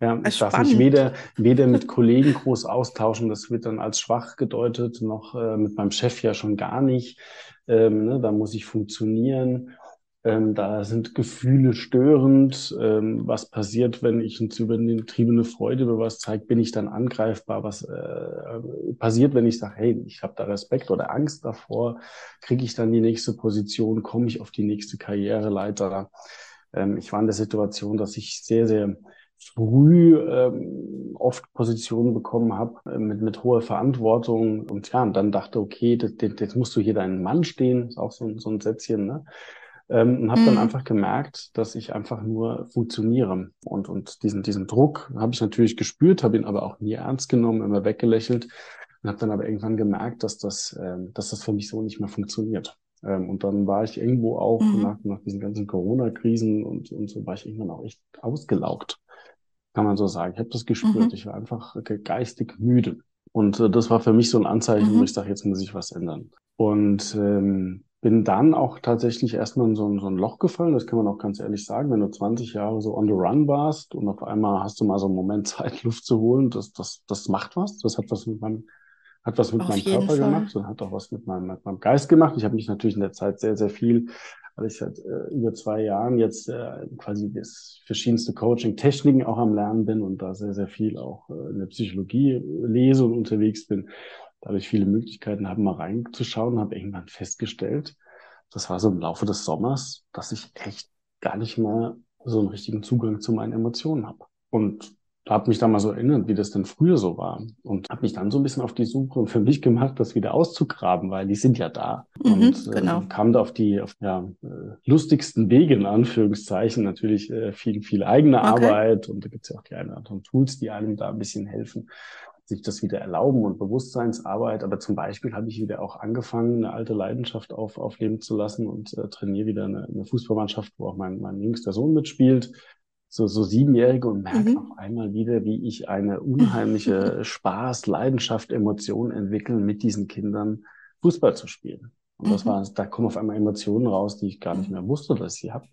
ja, ich darf mich weder, weder mit Kollegen groß austauschen, das wird dann als schwach gedeutet, noch äh, mit meinem Chef ja schon gar nicht. Ähm, ne, da muss ich funktionieren. Ähm, da sind Gefühle störend. Ähm, was passiert, wenn ich eine übertriebene Freude über was zeige? Bin ich dann angreifbar? Was äh, passiert, wenn ich sage, hey, ich habe da Respekt oder Angst davor? Kriege ich dann die nächste Position? Komme ich auf die nächste Karriereleiter? Ähm, ich war in der Situation, dass ich sehr, sehr früh ähm, oft Positionen bekommen habe äh, mit, mit hoher Verantwortung und ja, und dann dachte, okay, jetzt musst du hier deinen Mann stehen, ist auch so, so ein Sätzchen, ne? Ähm, und habe mhm. dann einfach gemerkt, dass ich einfach nur funktioniere. Und, und diesen, diesen Druck habe ich natürlich gespürt, habe ihn aber auch nie ernst genommen, immer weggelächelt und habe dann aber irgendwann gemerkt, dass das, ähm, dass das für mich so nicht mehr funktioniert. Ähm, und dann war ich irgendwo auch mhm. nach, nach diesen ganzen Corona-Krisen und, und so war ich irgendwann auch echt ausgelaugt, kann man so sagen. Ich habe das gespürt. Mhm. Ich war einfach geistig müde. Und äh, das war für mich so ein Anzeichen, mhm. wo ich sage, jetzt muss ich was ändern. Und ähm, bin dann auch tatsächlich erstmal in so ein, so ein Loch gefallen, das kann man auch ganz ehrlich sagen, wenn du 20 Jahre so on the run warst und auf einmal hast du mal so einen Moment [laughs] Zeit, Luft zu holen, das, das, das macht was, das hat was mit meinem, hat was mit Auf meinem Körper Fall. gemacht und hat auch was mit meinem, mit meinem Geist gemacht. Ich habe mich natürlich in der Zeit sehr, sehr viel, weil ich seit äh, über zwei Jahren jetzt äh, quasi das verschiedenste Coaching-Techniken auch am Lernen bin und da sehr, sehr viel auch äh, in der Psychologie lese und unterwegs bin, dadurch viele Möglichkeiten habe, mal reinzuschauen, habe irgendwann festgestellt, das war so im Laufe des Sommers, dass ich echt gar nicht mehr so einen richtigen Zugang zu meinen Emotionen habe. Und habe mich da mal so erinnert, wie das denn früher so war. Und habe mich dann so ein bisschen auf die Suche für mich gemacht, das wieder auszugraben, weil die sind ja da. Mhm, und äh, genau. kam da auf die auf, ja, äh, lustigsten Wege, in Anführungszeichen, natürlich äh, viel, viel eigene Okay. Arbeit. Und da gibt's ja auch die ein oder anderen Tools, die einem da ein bisschen helfen sich das wieder erlauben und Bewusstseinsarbeit. Aber zum Beispiel habe ich wieder auch angefangen, eine alte Leidenschaft auf, aufleben zu lassen und äh, trainiere wieder eine, eine Fußballmannschaft, wo auch mein, mein jüngster Sohn mitspielt. So, so siebenjährige und merke Mhm. auf einmal wieder, wie ich eine unheimliche [laughs] Spaß, Leidenschaft, Emotion entwickle, mit diesen Kindern Fußball zu spielen. Und das Mhm. war, da kommen auf einmal Emotionen raus, die ich gar nicht mehr wusste, dass ich sie habe.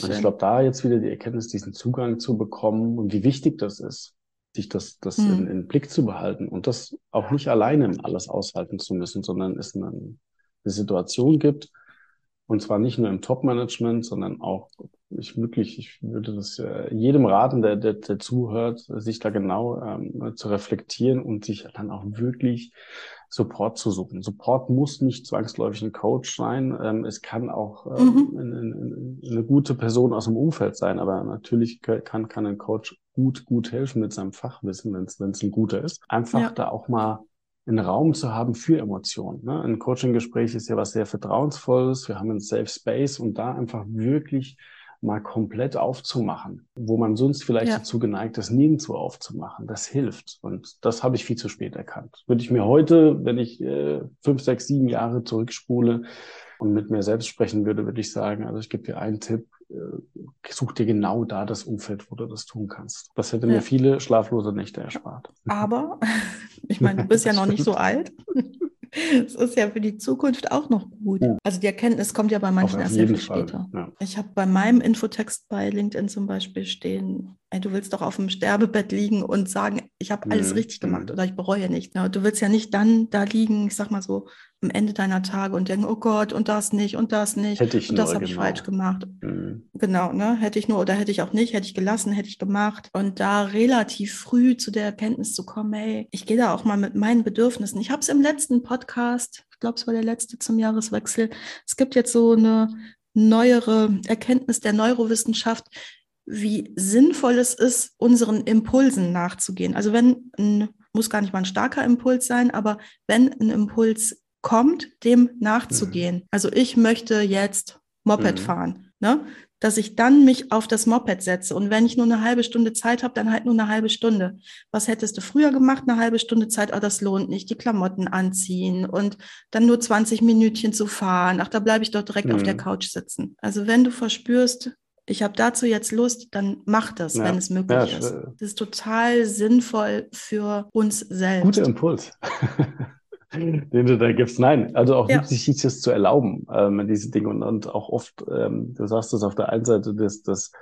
Und ich glaube, da jetzt wieder die Erkenntnis, diesen Zugang zu bekommen und wie wichtig das ist, sich das, das Mhm. in, in Blick zu behalten und das auch nicht alleine alles aushalten zu müssen, sondern es eine, eine Situation gibt, und zwar nicht nur im Top-Management, sondern auch, ich wirklich, ich würde das äh, jedem raten, der, der, der zuhört, sich da genau ähm, zu reflektieren und sich dann auch wirklich Support zu suchen. Support muss nicht zwangsläufig ein Coach sein. Ähm, es kann auch ähm, Mhm. eine, eine, eine gute Person aus dem Umfeld sein, aber natürlich kann, kann ein Coach gut, gut helfen mit seinem Fachwissen, wenn es ein guter ist. Einfach Ja. da auch mal einen Raum zu haben für Emotionen. Ne? Ein Coaching-Gespräch ist ja was sehr Vertrauensvolles. Wir haben einen Safe Space und da einfach wirklich mal komplett aufzumachen, wo man sonst vielleicht Ja. dazu geneigt ist, nirgendwo aufzumachen. Das hilft. Und das habe ich viel zu spät erkannt. Würde ich mir heute, wenn ich äh, fünf, sechs, sieben Jahre zurückspule und mit mir selbst sprechen würde, würde ich sagen, also ich gebe dir einen Tipp, äh, such dir genau da das Umfeld, wo du das tun kannst. Das hätte Ja. mir viele schlaflose Nächte erspart. Aber, [laughs] ich meine, du bist ja noch nicht so [laughs] alt. Es ist ja für die Zukunft auch noch gut. Ja. Also die Erkenntnis kommt ja bei manchen erst viel später. Ja. Ich habe bei meinem Infotext bei LinkedIn zum Beispiel stehen, ey, du willst doch auf dem Sterbebett liegen und sagen, ich habe alles Mhm. richtig gemacht Mhm. oder ich bereue nicht. Ja, du willst ja nicht dann da liegen, ich sag mal so, am Ende deiner Tage und denken, oh Gott, und das nicht und das nicht Hätte ich und das habe ich falsch gemacht. Mhm. Genau, ne? Hätte ich nur oder hätte ich auch nicht, hätte ich gelassen, hätte ich gemacht. Und da relativ früh zu der Erkenntnis zu kommen, ey, ich gehe da auch mal mit meinen Bedürfnissen. Ich habe es im letzten Podcast, ich glaube, es war der letzte zum Jahreswechsel. Es gibt jetzt so eine neuere Erkenntnis der Neurowissenschaft, wie sinnvoll es ist, unseren Impulsen nachzugehen. Also wenn ein, muss gar nicht mal ein starker Impuls sein, aber wenn ein Impuls kommt, dem nachzugehen. Also ich möchte jetzt Moped Mhm. fahren, ne? dass ich dann mich auf das Moped setze. Und wenn ich nur eine halbe Stunde Zeit habe, dann halt nur eine halbe Stunde. Was hättest du früher gemacht? Eine halbe Stunde Zeit, oh, das lohnt nicht, die Klamotten anziehen und dann nur 20 Minütchen zu fahren. Ach, da bleibe ich doch direkt auf der Mhm. Couch sitzen. Also wenn du verspürst, ich habe dazu jetzt Lust, dann mach das, Ja. wenn es möglich Ja, ist. sch- Das ist total sinnvoll für uns selbst. Guter Impuls, [laughs] den du da gibst. Nein, also auch Ja. wirklich sich das zu erlauben, ähm, diese Dinge und, und auch oft, ähm, du sagst es auf der einen Seite, das, das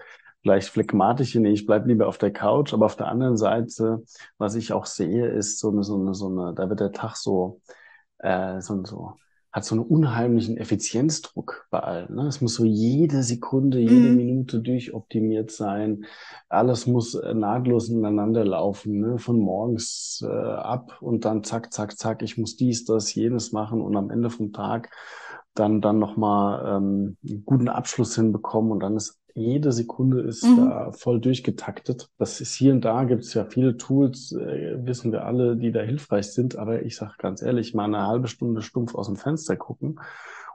vielleicht phlegmatische, nee, ich bleib lieber auf der Couch, aber auf der anderen Seite, was ich auch sehe, ist so eine, so eine, so eine, da wird der Tag so, äh, so, so hat so einen unheimlichen Effizienzdruck bei allen. Ne? Es muss so jede Sekunde, jede Mhm. Minute durchoptimiert sein. Alles muss äh, nahtlos ineinander laufen, ne? von morgens äh, ab und dann zack, zack, zack, ich muss dies, das, jenes machen und am Ende vom Tag dann, dann nochmal ähm, einen guten Abschluss hinbekommen und dann ist jede Sekunde ist Mhm. da voll durchgetaktet. Das ist hier und da gibt es ja viele Tools, äh, wissen wir alle, die da hilfreich sind. Aber ich sage ganz ehrlich, mal eine halbe Stunde stumpf aus dem Fenster gucken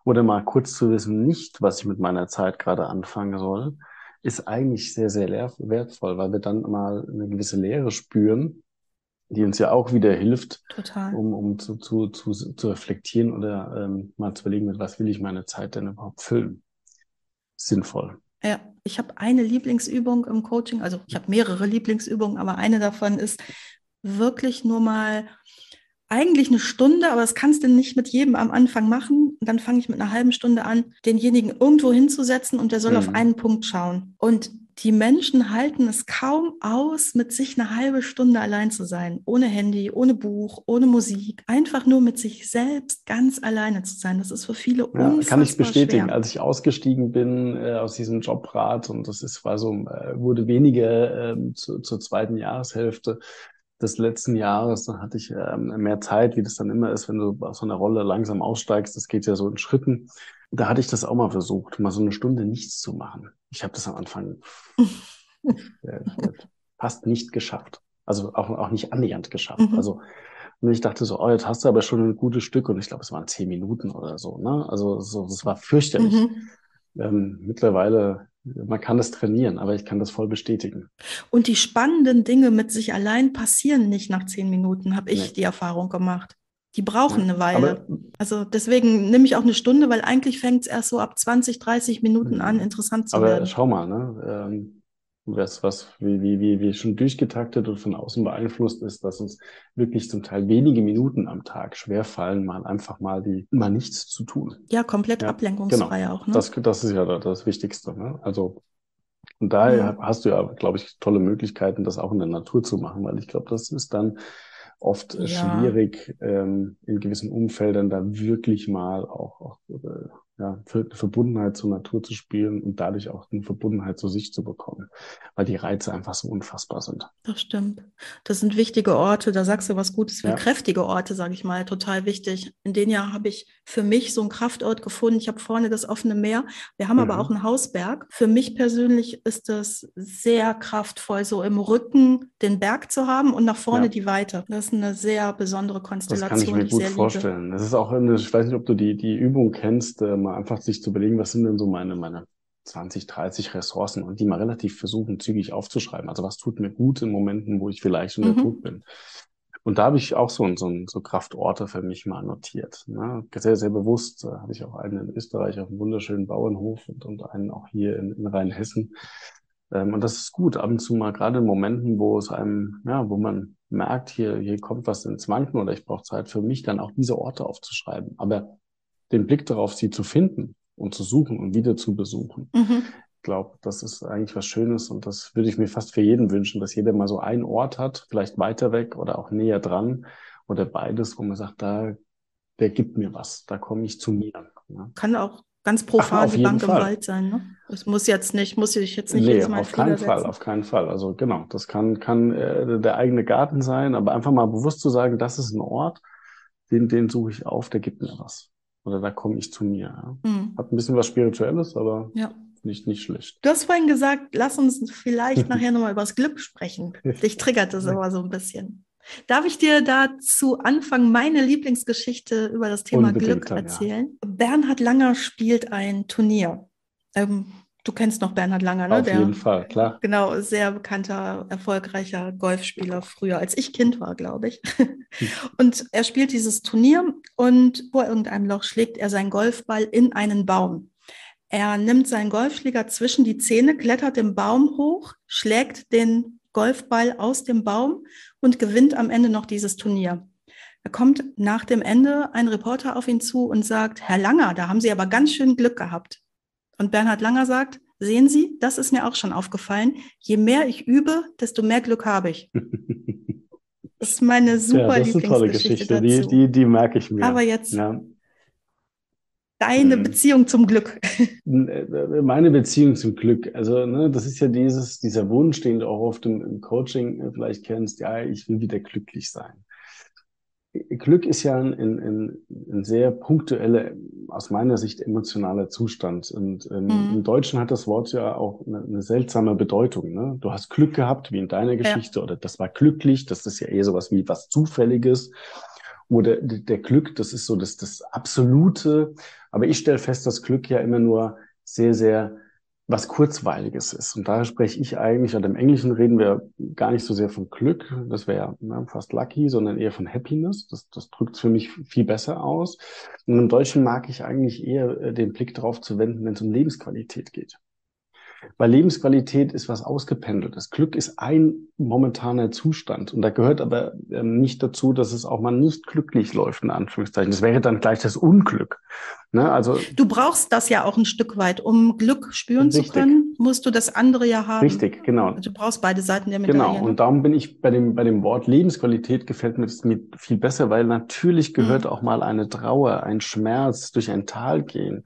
oder mal kurz zu wissen, nicht, was ich mit meiner Zeit gerade anfangen soll, ist eigentlich sehr, sehr wertvoll, weil wir dann mal eine gewisse Leere spüren, die uns ja auch wieder hilft, Total. um, um zu, zu, zu, zu reflektieren oder ähm, mal zu überlegen, mit was will ich meine Zeit denn überhaupt füllen. Sinnvoll. Ja, ich habe eine Lieblingsübung im Coaching, also ich habe mehrere Lieblingsübungen, aber eine davon ist wirklich nur mal eigentlich eine Stunde, aber das kannst du nicht mit jedem am Anfang machen. Und dann fange ich mit einer halben Stunde an, denjenigen irgendwo hinzusetzen und der soll mhm. auf einen Punkt schauen. Und die Menschen halten es kaum aus, mit sich eine halbe Stunde allein zu sein, ohne Handy, ohne Buch, ohne Musik, einfach nur mit sich selbst ganz alleine zu sein. Das ist für viele ja, unfassbar Kann ich bestätigen. Schwer. Als ich ausgestiegen bin äh, aus diesem Jobrat und das ist war so äh, wurde weniger äh, zu, zur zweiten Jahreshälfte des letzten Jahres, dann hatte ich ähm, mehr Zeit, wie das dann immer ist, wenn du aus so einer Rolle langsam aussteigst. Das geht ja so in Schritten. Da hatte ich das auch mal versucht, mal so eine Stunde nichts zu machen. Ich habe das am Anfang [laughs] fast nicht geschafft. Also auch, auch nicht annähernd geschafft. Mhm. Also und ich dachte so, oh, jetzt hast du aber schon ein gutes Stück und ich glaube, es waren zehn Minuten oder so. Ne? Also so, das war fürchterlich. Mhm. Ähm, mittlerweile man kann das trainieren, aber ich kann das voll bestätigen. Und die spannenden Dinge mit sich allein passieren nicht nach zehn Minuten, habe ich nee. die Erfahrung gemacht. Die brauchen eine Weile. Aber, also deswegen nehme ich auch eine Stunde, weil eigentlich fängt es erst so ab 20, 30 Minuten an, mhm. interessant zu aber werden. Aber schau mal, ne? Ähm, was, was wie, wie, wie, schon durchgetaktet und von außen beeinflusst ist, dass uns wirklich zum Teil wenige Minuten am Tag schwerfallen, mal einfach mal die mal nichts zu tun. Ja, komplett ja, ablenkungsfrei genau. auch. Ne? Das, das ist ja das Wichtigste. Ne? Also und daher ja. hast du ja, glaube ich, tolle Möglichkeiten, das auch in der Natur zu machen, weil ich glaube, das ist dann oft ja. schwierig, ähm, in gewissen Umfeldern da wirklich mal auch, auch äh, ja, Verbundenheit zur Natur zu spielen und dadurch auch eine Verbundenheit zu sich zu bekommen, weil die Reize einfach so unfassbar sind. Das stimmt. Das sind wichtige Orte, da sagst du was Gutes, ja. kräftige Orte, sage ich mal, total wichtig. In den Jahr habe ich für mich so einen Kraftort gefunden. Ich habe vorne das offene Meer, wir haben mhm. aber auch einen Hausberg. Für mich persönlich ist das sehr kraftvoll, so im Rücken den Berg zu haben und nach vorne ja. die Weite. Das ist eine sehr besondere Konstellation. Das kann ich mir gut vorstellen. Liebe. Das ist auch eine, ich weiß nicht, ob du die, die Übung kennst, äh, mal einfach sich zu überlegen, was sind denn so meine, meine 20, 30 Ressourcen und die mal relativ versuchen, zügig aufzuschreiben. Also was tut mir gut in Momenten, wo ich vielleicht unter mhm. Druck bin. Und da habe ich auch so, so, so Kraftorte für mich mal notiert. Ne? Sehr, sehr bewusst Da habe ich auch einen in Österreich auf einem wunderschönen Bauernhof und, und einen auch hier in, in Rheinhessen. Ähm, und das ist gut, ab und zu mal gerade in Momenten, wo es einem, ja, wo man merkt, hier, hier kommt was ins Wanken oder ich brauche Zeit für mich, dann auch diese Orte aufzuschreiben. Aber den Blick darauf, sie zu finden und zu suchen und wieder zu besuchen. Mhm. Ich glaube, das ist eigentlich was Schönes und das würde ich mir fast für jeden wünschen, dass jeder mal so einen Ort hat, vielleicht weiter weg oder auch näher dran oder beides, wo man sagt, da, der gibt mir was, da komme ich zu mir. Ne? Kann auch ganz profan Ach, die Bank Fall. im Wald sein. Ne? Es muss jetzt nicht, muss ich jetzt nicht nee, jedes Mal auf keinen setzen. Fall, auf keinen Fall. Also genau, das kann kann äh, der eigene Garten sein, aber einfach mal bewusst zu sagen, das ist ein Ort, den den suche ich auf, der gibt mir was. Oder da komme ich zu mir. Ja. Mhm. Hat ein bisschen was Spirituelles, aber ja. nicht, nicht schlecht. Du hast vorhin gesagt, lass uns vielleicht [laughs] nachher nochmal über das Glück sprechen. Dich triggert das aber so ein bisschen. Darf ich dir da zu Anfang meine Lieblingsgeschichte über das Thema Glück erzählen? Ja. Bernhard Langer spielt ein Turnier. Ähm, Du kennst noch Bernhard Langer, ne? Auf Der, jeden Fall, klar. Genau, sehr bekannter, erfolgreicher Golfspieler früher, als ich Kind war, glaube ich. Hm. [laughs] Und er spielt dieses Turnier und vor irgendeinem Loch schlägt er seinen Golfball in einen Baum. Er nimmt seinen Golfschläger zwischen die Zähne, klettert den Baum hoch, schlägt den Golfball aus dem Baum und gewinnt am Ende noch dieses Turnier. Da kommt nach dem Ende ein Reporter auf ihn zu und sagt, Herr Langer, da haben Sie aber ganz schön Glück gehabt. Und Bernhard Langer sagt, sehen Sie, das ist mir auch schon aufgefallen, je mehr ich übe, desto mehr Glück habe ich. [laughs] Das ist meine super ja, das ist eine tolle Geschichte. Die, die, die merke ich mir. Aber jetzt ja. deine ähm, Beziehung zum Glück. [laughs] Äh, meine Beziehung zum Glück. Also, ne, das ist ja dieses, dieser Wunsch, den du auch oft im, im Coaching äh, vielleicht kennst. Ja, ich will wieder glücklich sein. Glück ist ja ein, ein, ein sehr punktueller, aus meiner Sicht emotionaler Zustand. Und ähm, mhm. im Deutschen hat das Wort ja auch eine, eine, seltsame Bedeutung. Ne? Du hast Glück gehabt, wie in deiner Geschichte, ja. oder das war glücklich, das ist ja eher sowas wie was Zufälliges. Oder der Glück, das ist so das, das Absolute. Aber ich stelle fest, dass Glück ja immer nur sehr, sehr was Kurzweiliges ist. Und da spreche ich eigentlich, oder im Englischen reden wir gar nicht so sehr von Glück, das wäre ja fast lucky, sondern eher von Happiness. Das, das drückt es für mich viel besser aus. Und im Deutschen mag ich eigentlich eher äh, den Blick darauf zu wenden, wenn es um Lebensqualität geht. Weil Lebensqualität ist was ausgependeltes. Glück ist ein momentaner Zustand. Und da gehört aber ähm, nicht dazu, dass es auch mal nicht glücklich läuft, in Anführungszeichen. Das wäre dann gleich das Unglück. Ne? Also, du brauchst das ja auch ein Stück weit. Um Glück spüren richtig. zu können, musst du das andere ja haben. Richtig, genau. Also du brauchst beide Seiten der Medaille. Genau, und darum bin ich bei dem, bei dem Wort Lebensqualität gefällt mir das viel besser, weil natürlich gehört mhm. auch mal eine Trauer, ein Schmerz durch ein Tal gehen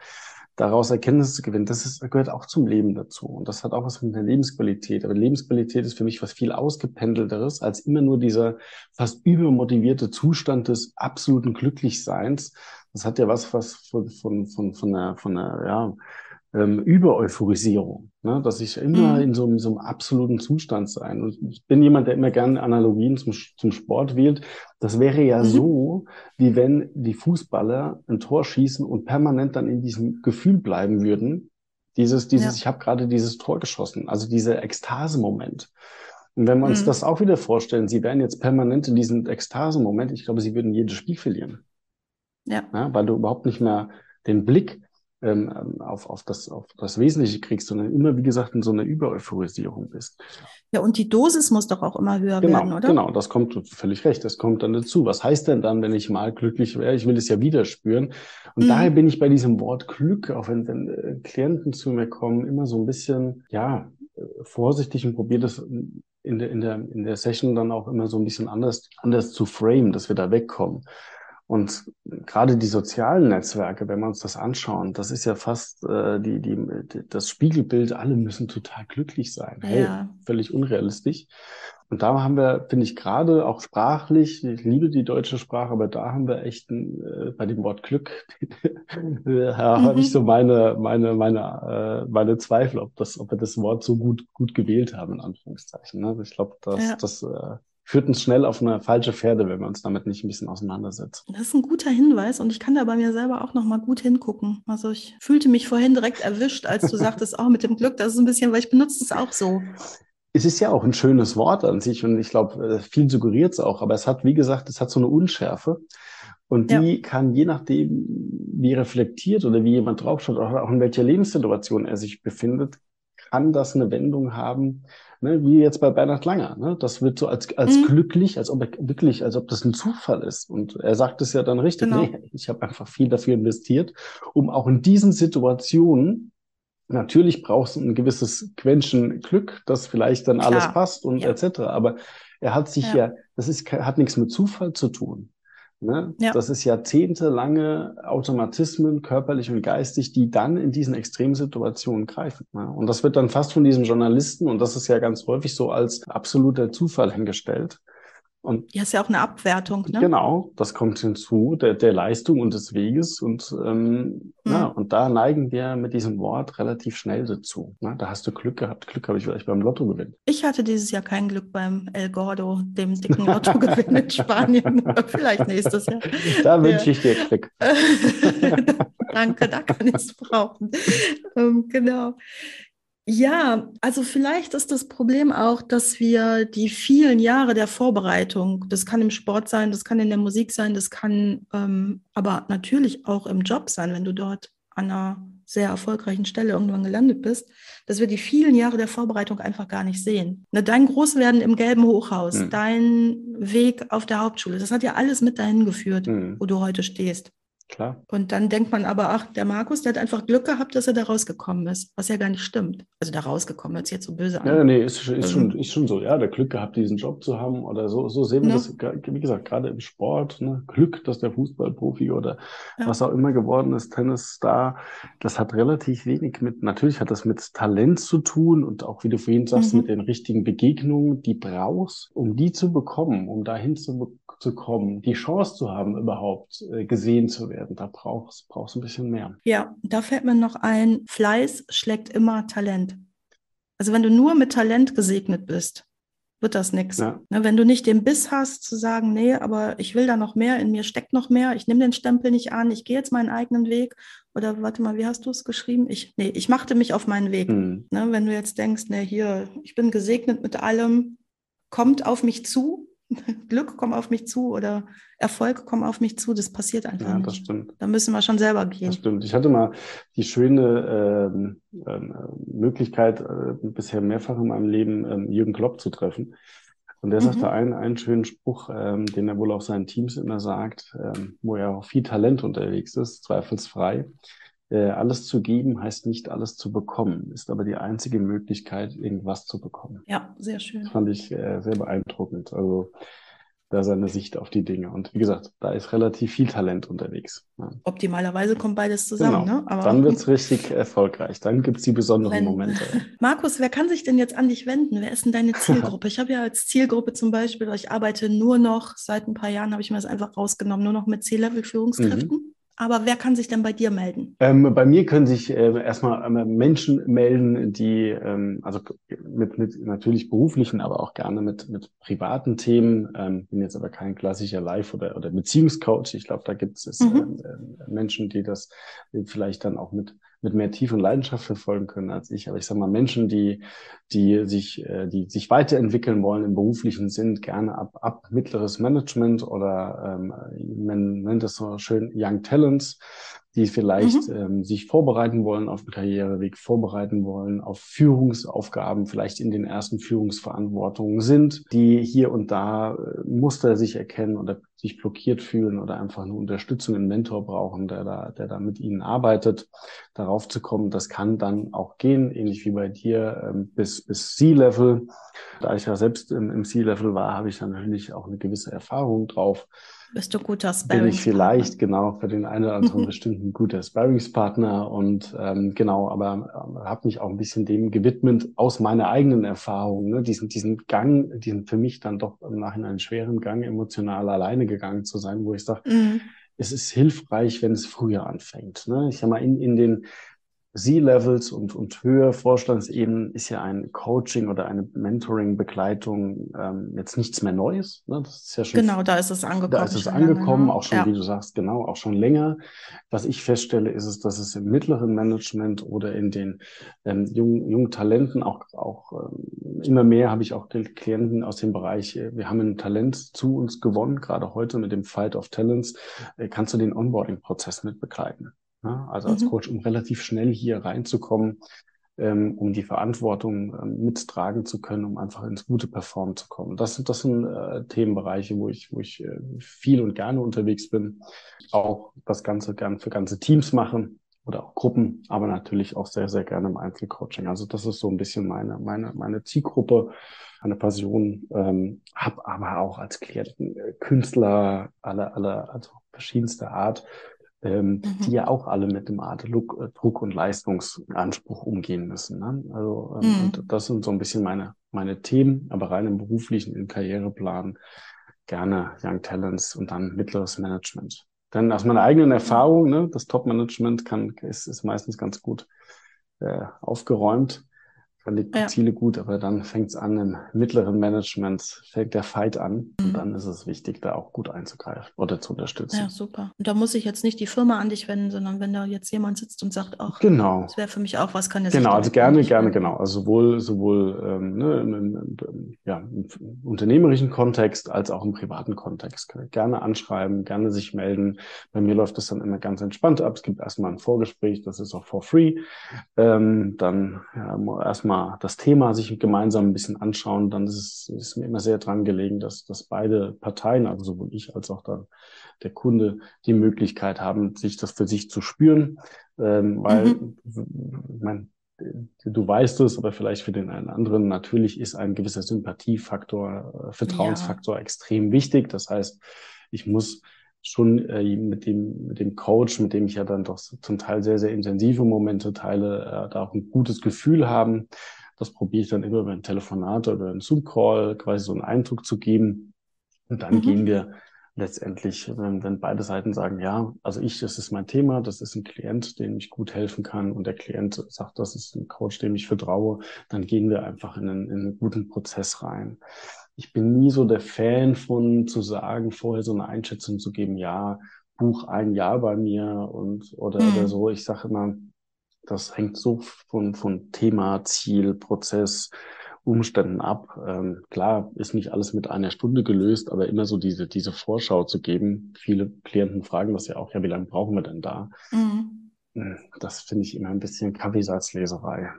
daraus Erkenntnisse zu gewinnen, das ist, gehört auch zum Leben dazu. Und das hat auch was mit der Lebensqualität. Aber Lebensqualität ist für mich was viel ausgependelteres als immer nur dieser fast übermotivierte Zustand des absoluten Glücklichseins. Das hat ja was, was von, von, von, von der, von der, ja, ähm, Übereuphorisierung, ne? dass ich immer mhm. in, so, in so einem absoluten Zustand sein. Und ich bin jemand, der immer gerne Analogien zum, zum Sport wählt. Das wäre ja mhm. so, wie wenn die Fußballer ein Tor schießen und permanent dann in diesem Gefühl bleiben würden. Dieses, dieses, ja. ich habe gerade dieses Tor geschossen, also dieser Ekstase-Moment. Und wenn wir uns mhm. das auch wieder vorstellen, sie wären jetzt permanent in diesem Ekstase-Moment, ich glaube, sie würden jedes Spiel verlieren. Ja. ja. Weil du überhaupt nicht mehr den Blick ähm, auf, auf, das, auf das Wesentliche kriegst, sondern immer, wie gesagt, in so einer Übereuphorisierung bist. Ja, und die Dosis muss doch auch immer höher genau, werden, oder? Genau, das kommt völlig recht. Das kommt dann dazu. Was heißt denn dann, wenn ich mal glücklich wäre? Ich will es ja wieder spüren. Und mhm. daher bin ich bei diesem Wort Glück, auch wenn, wenn äh, Klienten zu mir kommen, immer so ein bisschen, ja, äh, vorsichtig und probiere das in der, in der, in der Session dann auch immer so ein bisschen anders, anders zu frame, dass wir da wegkommen. Und gerade die sozialen Netzwerke, wenn wir uns das anschauen, das ist ja fast äh, die, die, das Spiegelbild, alle müssen total glücklich sein. Hey, ja. völlig unrealistisch. Und da haben wir, finde ich, gerade auch sprachlich, ich liebe die deutsche Sprache, aber da haben wir echt äh, bei dem Wort Glück, ja, [laughs] mhm. habe ich so meine, meine, meine, äh, meine Zweifel, ob das, ob wir das Wort so gut, gut gewählt haben, in Anführungszeichen. Ne? Ich glaube, dass ja. das äh, führt uns schnell auf eine falsche Pferde, wenn wir uns damit nicht ein bisschen auseinandersetzen. Das ist ein guter Hinweis und ich kann da bei mir selber auch noch mal gut hingucken. Also ich fühlte mich vorhin direkt erwischt, als du sagtest, auch mit dem Glück, das ist ein bisschen, weil ich benutze es auch so. Es ist ja auch ein schönes Wort an sich und ich glaube, äh, viel suggeriert es auch, aber es hat, wie gesagt, es hat so eine Unschärfe. Und die ja. kann je nachdem, wie reflektiert oder wie jemand draufschaut, oder auch in welcher Lebenssituation er sich befindet, kann das eine Wendung haben, Ne, wie jetzt bei Bernhard Langer. Ne? Das wird so als, als mhm. glücklich, als ob er wirklich, als ob das ein Zufall ist. Und er sagt es ja dann richtig. Genau. Nee, ich habe einfach viel dafür investiert, um auch in diesen Situationen Natürlich brauchst du ein gewisses Quäntchen Glück, dass vielleicht dann Klar. alles passt und ja. etc. Aber er hat sich ja. ja, das ist, hat nichts mit Zufall zu tun. Ne? Ja. Das ist jahrzehntelange Automatismen, körperlich und geistig, die dann in diesen Extremsituationen greifen. Ne? Und das wird dann fast von diesen Journalisten, und das ist ja ganz häufig so als absoluter Zufall hingestellt. Und ja, ist ja auch eine Abwertung, ne? Genau, das kommt hinzu, der, der Leistung und des Weges. Und, ähm, mhm. ja, und da neigen wir mit diesem Wort relativ schnell dazu. Ne? Da hast du Glück gehabt. Glück habe ich vielleicht beim Lotto gewinnt. Ich hatte dieses Jahr kein Glück beim El Gordo, dem dicken Lottogewinn in [laughs] Spanien. [laughs] vielleicht nächstes Jahr. Da wünsche ich dir Glück. [laughs] Danke, da kann ich es brauchen. Ähm, genau. Ja, also vielleicht ist das Problem auch, dass wir die vielen Jahre der Vorbereitung, das kann im Sport sein, das kann in der Musik sein, das kann ähm, aber natürlich auch im Job sein, wenn du dort an einer sehr erfolgreichen Stelle irgendwann gelandet bist, dass wir die vielen Jahre der Vorbereitung einfach gar nicht sehen. Ne, dein Großwerden im gelben Hochhaus, mhm. dein Weg auf der Hauptschule, das hat ja alles mit dahin geführt, mhm. wo du heute stehst. Klar. Und dann denkt man aber, ach, der Markus, der hat einfach Glück gehabt, dass er da rausgekommen ist, was ja gar nicht stimmt. Also da rausgekommen hört sich jetzt so böse an. Ja, nee, ist, ist, also, schon, ist schon so. Ja, der Glück gehabt, diesen Job zu haben oder so. So sehen wir ne? das, wie gesagt, gerade im Sport. Ne? Glück, dass der Fußballprofi oder ja. was auch immer geworden ist, Tennisstar, das hat relativ wenig mit, natürlich hat das mit Talent zu tun und auch, wie du vorhin sagst, mhm. mit den richtigen Begegnungen, die brauchst, um die zu bekommen, um dahin zu, zu kommen, die Chance zu haben, überhaupt äh, gesehen zu werden. Da brauchst du ein bisschen mehr. Ja, da fällt mir noch ein, Fleiß schlägt immer Talent. Also wenn du nur mit Talent gesegnet bist, wird das nichts. Ja. Ne, wenn du nicht den Biss hast, zu sagen, nee, aber ich will da noch mehr, in mir steckt noch mehr, ich nehme den Stempel nicht an, ich gehe jetzt meinen eigenen Weg. Oder warte mal, wie hast du es geschrieben? Ich, nee, ich machte mich auf meinen Weg. Mhm. Ne, wenn du jetzt denkst, nee, hier, ich bin gesegnet mit allem, kommt auf mich zu, [laughs] Glück komm auf mich zu oder Erfolg komm auf mich zu. Das passiert einfach ja, nicht. Das stimmt. Da müssen wir schon selber gehen. Das stimmt. Ich hatte mal die schöne äh, äh, Möglichkeit, äh, bisher mehrfach in meinem Leben äh, Jürgen Klopp zu treffen. Und der mhm. sagte einen, einen schönen Spruch, ähm, den er wohl auch seinen Teams immer sagt, ähm, wo er auch viel Talent unterwegs ist, zweifelsfrei. Äh, alles zu geben heißt nicht alles zu bekommen, ist aber die einzige Möglichkeit, irgendwas zu bekommen. Ja, sehr schön. Das fand ich äh, sehr beeindruckend. Also da seine Sicht auf die Dinge. Und wie gesagt, da ist relativ viel Talent unterwegs. Ja. Optimalerweise kommt beides zusammen. Genau. Ne? Aber Dann wird es richtig erfolgreich. Dann gibt es die besonderen Wenn, Momente. [laughs] Markus, wer kann sich denn jetzt an dich wenden? Wer ist denn deine [laughs] Zielgruppe? ich habe ja als Zielgruppe zum Beispiel, ich arbeite nur noch, seit ein paar Jahren habe ich mir das einfach rausgenommen, nur noch mit C-Level-Führungskräften. Mhm. Aber wer kann sich denn bei dir melden? Ähm, bei mir können sich äh, erstmal äh, Menschen melden, die ähm, also mit, mit natürlich beruflichen, aber auch gerne mit, mit privaten Themen. Ähm, bin jetzt aber kein klassischer Live- oder, oder Beziehungscoach. Ich glaube, da gibt es mhm. äh, Menschen, die das vielleicht dann auch mit mit mehr Tiefe und Leidenschaft verfolgen können als ich. Aber ich sage mal, Menschen, die, die sich, äh, die sich weiterentwickeln wollen im beruflichen Sinn, gerne ab, ab mittleres Management oder ähm, man nennt es so schön Young Talents, die vielleicht mhm. ähm, sich vorbereiten wollen auf den Karriereweg, vorbereiten wollen auf Führungsaufgaben, vielleicht in den ersten Führungsverantwortungen sind, die hier und da äh, Muster sich erkennen oder sich blockiert fühlen oder einfach eine Unterstützung, einen Mentor brauchen, der da, der da mit ihnen arbeitet, darauf zu kommen. Das kann dann auch gehen, ähnlich wie bei dir, ähm, bis, bis C-Level. Da ich ja selbst im, im C-Level war, habe ich natürlich auch eine gewisse Erfahrung drauf. Bist du guter Sparringspartner? Bin ich vielleicht, genau, für den einen oder anderen bestimmt ein guter Sparringspartner und ähm, genau, aber ähm, habe mich auch ein bisschen dem gewidmet aus meiner eigenen Erfahrung, ne, diesen, diesen Gang, diesen für mich dann doch im Nachhinein schweren Gang, emotional alleine gegangen zu sein, wo ich sage, mhm. es ist hilfreich, wenn es früher anfängt. Ne? Ich sag mal, in, in den C-Levels und, und höher Vorstandsebenen ist ja ein Coaching oder eine Mentoring-Begleitung ähm, jetzt nichts mehr Neues. Ne? Das ist ja schon, genau, da ist es angekommen. Da ist es angekommen, auch schon, ja. wie du sagst, genau, auch schon länger. Was ich feststelle, ist es, dass es im mittleren Management oder in den ähm, jungen, jungen Talenten auch, auch ähm, immer mehr habe ich auch Klienten aus dem Bereich, äh, wir haben ein Talent zu uns gewonnen, gerade heute mit dem Fight of Talents, äh, kannst du den Onboarding-Prozess mit begleiten. Ne? Also als mhm. Coach, um relativ schnell hier reinzukommen, ähm, um die Verantwortung ähm, mittragen zu können, um einfach ins gute Performen zu kommen. Das sind, das sind äh, Themenbereiche, wo ich, wo ich äh, viel und gerne unterwegs bin. Auch das Ganze gern für ganze Teams mache oder auch Gruppen, aber natürlich auch sehr, sehr gerne im Einzelcoaching. Also das ist so ein bisschen meine, meine, meine Zielgruppe, meine Passion. Ähm, habe aber auch als Klienten äh, Künstler aller, aller, also verschiedenster Art, ähm, mhm. die ja auch alle mit dem Art äh, Druck und Leistungsanspruch umgehen müssen. Ne? Also ähm, mhm. und das sind so ein bisschen meine meine Themen, aber rein im beruflichen, im Karriereplan gerne Young Talents und dann mittleres Management. Denn aus meiner eigenen Erfahrung, ne, das Top-Management kann ist, ist meistens ganz gut äh, aufgeräumt verlegt die ja. Ziele gut, aber dann fängt es an im mittleren Management, fängt der Fight an mhm. und dann ist es wichtig, da auch gut einzugreifen oder zu unterstützen. Ja, super. Und da muss ich jetzt nicht die Firma an dich wenden, sondern wenn da jetzt jemand sitzt und sagt, ach, genau. das wäre für mich auch was, kann der Genau, also gerne, gerne, genau. Also sowohl, sowohl ähm, ne, im, im, ja, im unternehmerischen Kontext als auch im privaten Kontext. Gerne anschreiben, gerne sich melden. Bei mir läuft das dann immer ganz entspannt ab. Es gibt erstmal ein Vorgespräch, das ist auch for free. Ähm, dann ja, erstmal mal das Thema sich gemeinsam ein bisschen anschauen, dann ist es ist mir immer sehr dran gelegen, dass, dass beide Parteien, also sowohl ich als auch dann der Kunde, die Möglichkeit haben, sich das für sich zu spüren, ähm, weil mhm. mein, du weißt es, aber vielleicht für den einen anderen, natürlich ist ein gewisser Sympathiefaktor, äh, Vertrauensfaktor ja. extrem wichtig. Das heißt, ich muss schon äh, mit dem mit dem Coach, mit dem ich ja dann doch zum Teil sehr sehr intensive Momente teile, äh, da auch ein gutes Gefühl haben. Das probiere ich dann immer über ein Telefonat oder einen Zoom-Call quasi so einen Eindruck zu geben. Und dann mhm. gehen wir letztendlich, wenn, wenn beide Seiten sagen, ja, also ich, das ist mein Thema, das ist ein Klient, dem ich gut helfen kann und der Klient sagt, das ist ein Coach, dem ich vertraue, dann gehen wir einfach in einen, in einen guten Prozess rein ich bin nie so der Fan von zu sagen, vorher so eine Einschätzung zu geben, ja, buch ein Jahr bei mir und oder, mhm. oder so. Ich sage immer, das hängt so von, von Thema, Ziel, Prozess Umständen ab. Ähm, klar ist nicht alles mit einer Stunde gelöst, aber immer so diese, diese Vorschau zu geben. Viele Klienten fragen das ja auch, ja, wie lange brauchen wir denn da? Mhm. Hm, das finde ich immer ein bisschen Kaffeesatzleserei.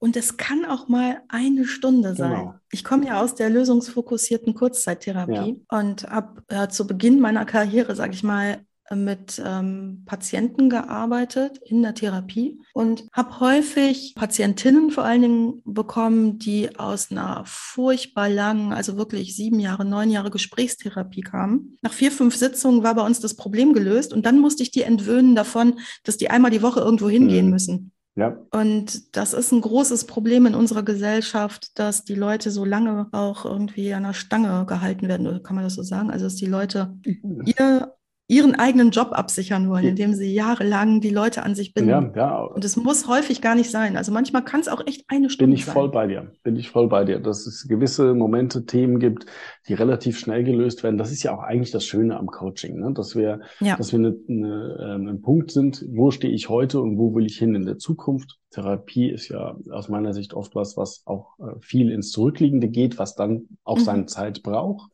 Und es kann auch mal eine Stunde sein. Genau. Ich komme ja aus der lösungsfokussierten Kurzzeittherapie ja. und habe äh, zu Beginn meiner Karriere, sage ich mal, mit ähm, Patienten gearbeitet in der Therapie und habe häufig Patientinnen vor allen Dingen bekommen, die aus einer furchtbar langen, also wirklich sieben Jahre, neun Jahre Gesprächstherapie kamen. Nach vier, fünf Sitzungen war bei uns das Problem gelöst und dann musste ich die entwöhnen davon, dass die einmal die Woche irgendwo hingehen mhm. müssen. Ja. Und das ist ein großes Problem in unserer Gesellschaft, dass die Leute so lange auch irgendwie an der Stange gehalten werden, oder kann man das so sagen? Also, dass die Leute ihr ihren eigenen Job absichern wollen, indem sie jahrelang die Leute an sich binden. Ja, ja. Und es muss häufig gar nicht sein. Also manchmal kann es auch echt eine Stunde sein. Bin ich sein. voll bei dir. Bin ich voll bei dir. Dass es gewisse Momente, Themen gibt, die relativ schnell gelöst werden. Das ist ja auch eigentlich das Schöne am Coaching, ne? dass wir, ja. dass wir eine, eine, äh, ein Punkt sind, wo stehe ich heute und wo will ich hin in der Zukunft. Therapie ist ja aus meiner Sicht oft was, was auch äh, viel ins Zurückliegende geht, was dann auch mhm. seine Zeit braucht.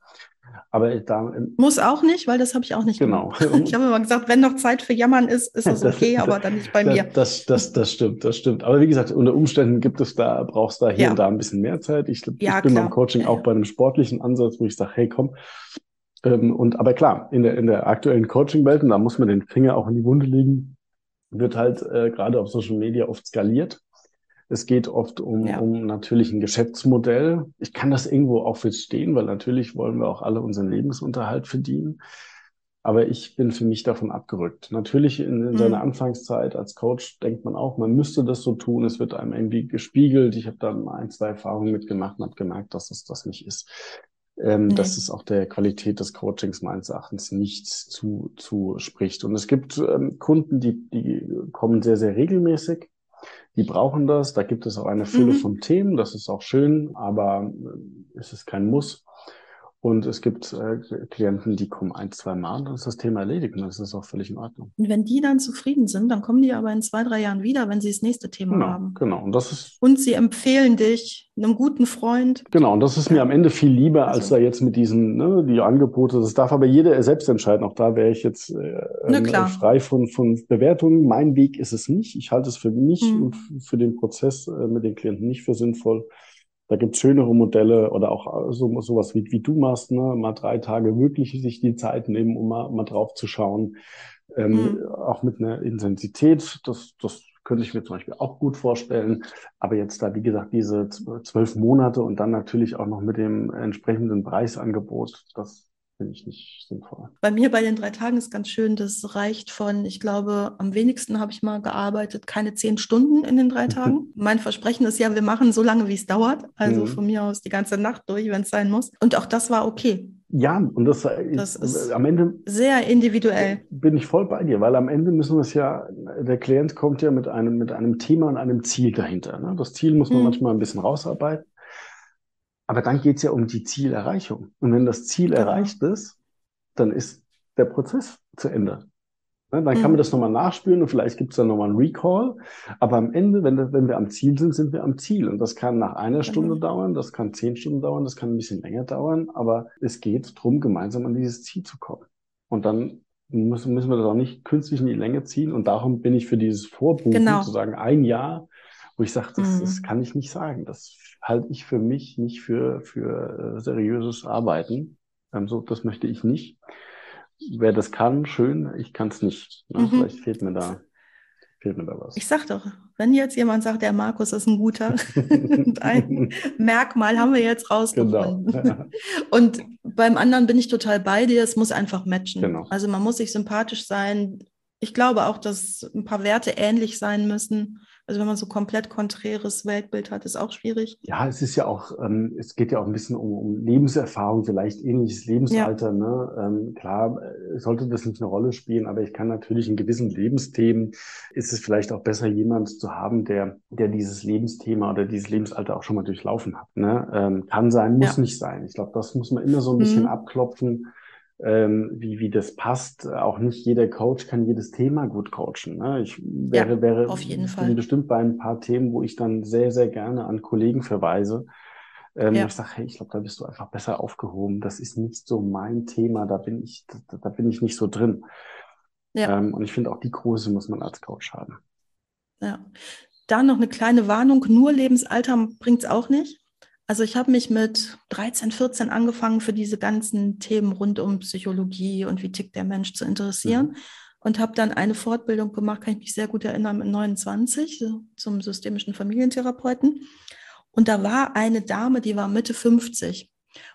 Aber da muss auch nicht, weil das habe ich auch nicht genau. gemacht. [laughs] Ich habe immer gesagt, wenn noch Zeit für Jammern ist, ist das [laughs] okay, das, aber dann nicht bei mir. [laughs] Das, das, das stimmt, das stimmt. Aber wie gesagt, unter Umständen gibt es da, brauchst da hier ja. und da ein bisschen mehr Zeit. Ich, ja, ich bin klar. beim Coaching ja, auch bei einem sportlichen Ansatz, wo ich sage, hey, komm. Ähm, und aber klar, in der in der aktuellen Coaching-Welt, und da muss man den Finger auch in die Wunde legen, wird halt äh, gerade auf Social Media oft skaliert. Es geht oft um, ja. um natürlich ein Geschäftsmodell. Ich kann das irgendwo auch verstehen, weil natürlich wollen wir auch alle unseren Lebensunterhalt verdienen. Aber ich bin für mich davon abgerückt. Natürlich in, in mhm. seiner Anfangszeit als Coach denkt man auch, man müsste das so tun. Es wird einem irgendwie gespiegelt. Ich habe dann ein, zwei Erfahrungen mitgemacht und habe gemerkt, dass es das nicht ist. Ähm, nee. Dass es auch der Qualität des Coachings meines Erachtens nicht zu, zu spricht. Und es gibt ähm, Kunden, die, die kommen sehr, sehr regelmäßig die brauchen das. Da gibt es auch eine Fülle mhm. von Themen. Das ist auch schön, aber äh, es ist kein Muss. Und es gibt äh, Klienten, die kommen ein, zwei Mal und dann ist das Thema erledigt und das ist auch völlig in Ordnung. Und wenn die dann zufrieden sind, dann kommen die aber in zwei, drei Jahren wieder, wenn sie das nächste Thema genau, haben. Genau, und das ist. Und sie empfehlen dich einem guten Freund. Genau, und das ist mir am Ende viel lieber, als also. da jetzt mit diesen, ne, die Angebote. Das darf aber jeder selbst entscheiden. Auch da wäre ich jetzt äh, äh, frei von, von Bewertungen. Mein Weg ist es nicht. Ich halte es für mich mhm. und für den Prozess äh, mit den Klienten nicht für sinnvoll. Da gibt's schönere Modelle oder auch äh, so sowas wie, wie du machst, ne? mal drei Tage wirklich sich die Zeit nehmen, um mal, mal drauf zu schauen. Ähm, mhm. Auch mit einer Intensität, das, das könnte ich mir zum Beispiel auch gut vorstellen. Aber jetzt da, wie gesagt, diese zwölf Monate und dann natürlich auch noch mit dem entsprechenden Preisangebot, das finde ich nicht sinnvoll. Bei mir bei den drei Tagen ist ganz schön, das reicht von, ich glaube, am wenigsten habe ich mal gearbeitet, keine zehn Stunden in den drei [laughs] Tagen. mein Versprechen ist ja, wir machen so lange, wie es dauert. Also mhm. von mir aus die ganze Nacht durch, wenn es sein muss. Und auch das war okay. Ja, und das, das ist am Ende sehr individuell. Bin ich voll bei dir, weil am Ende müssen wir es ja, der Klient kommt ja mit einem, mit einem Thema und einem Ziel dahinter. Ne? Das Ziel muss man mhm. manchmal ein bisschen rausarbeiten. Aber dann geht es ja um die Zielerreichung. Und wenn das Ziel genau. erreicht ist, dann ist der Prozess zu Ende. Ne, dann kann man mhm. das nochmal nachspüren und vielleicht gibt es dann nochmal einen Recall. Aber am Ende, wenn, wenn wir am Ziel sind, sind wir am Ziel. Und das kann nach einer Stunde mhm. dauern, das kann zehn Stunden dauern, das kann ein bisschen länger dauern. Aber es geht darum, gemeinsam an dieses Ziel zu kommen. Und dann müssen, müssen wir das auch nicht künstlich in die Länge ziehen. Und darum bin ich für dieses Vorbuchen, genau. zu sagen, ein Jahr, wo ich sage, das, mhm. das kann ich nicht sagen. Das halte ich für mich nicht für, für äh, seriöses Arbeiten. Ähm, so, das möchte ich nicht. Wer das kann, schön, ich kann es nicht. Ne? Mhm. Vielleicht fehlt mir da fehlt mir da was. Ich sag doch, wenn jetzt jemand sagt, der Markus ist ein guter, [laughs] [laughs] ein Merkmal haben wir jetzt rausgefunden. Genau. [laughs] Und beim anderen bin ich total bei dir, es muss einfach matchen. Genau. Also man muss sich sympathisch sein. Ich glaube auch, dass ein paar Werte ähnlich sein müssen. Also wenn man so komplett konträres Weltbild hat, ist auch schwierig. Ja, es ist ja auch, ähm, es geht ja auch ein bisschen um, um Lebenserfahrung, vielleicht ähnliches Lebensalter. Ja. Ne? Ähm, klar, äh, sollte das nicht eine Rolle spielen, aber ich kann natürlich in gewissen Lebensthemen ist es vielleicht auch besser, jemand zu haben, der, der dieses Lebensthema oder dieses Lebensalter auch schon mal durchlaufen hat. Ne? Ähm, kann sein, muss ja. nicht sein. Ich glaube, das muss man immer so ein bisschen mhm. abklopfen ähm, wie, wie das passt. Auch nicht jeder Coach kann jedes Thema gut coachen. Ne? Ich wäre, Ja, wäre auf jeden bin Fall. bestimmt bei ein paar Themen, wo ich dann sehr, sehr gerne an Kollegen verweise. Ähm, Ja, ich sage, hey, ich glaube, da bist du einfach besser aufgehoben. Das ist nicht so mein Thema, da bin ich, da, da bin ich nicht so drin. ja, Ähm, und ich finde auch die Größe muss man als Coach haben. ja. Da noch eine kleine Warnung, nur Lebensalter bringt es auch nicht. Also ich habe mich mit 13, 14 angefangen, für diese ganzen Themen rund um Psychologie und wie tickt der Mensch zu interessieren Mhm. und habe dann eine Fortbildung gemacht, kann ich mich sehr gut erinnern, mit 29 so zum systemischen Familientherapeuten. Und da war eine Dame, die war Mitte 50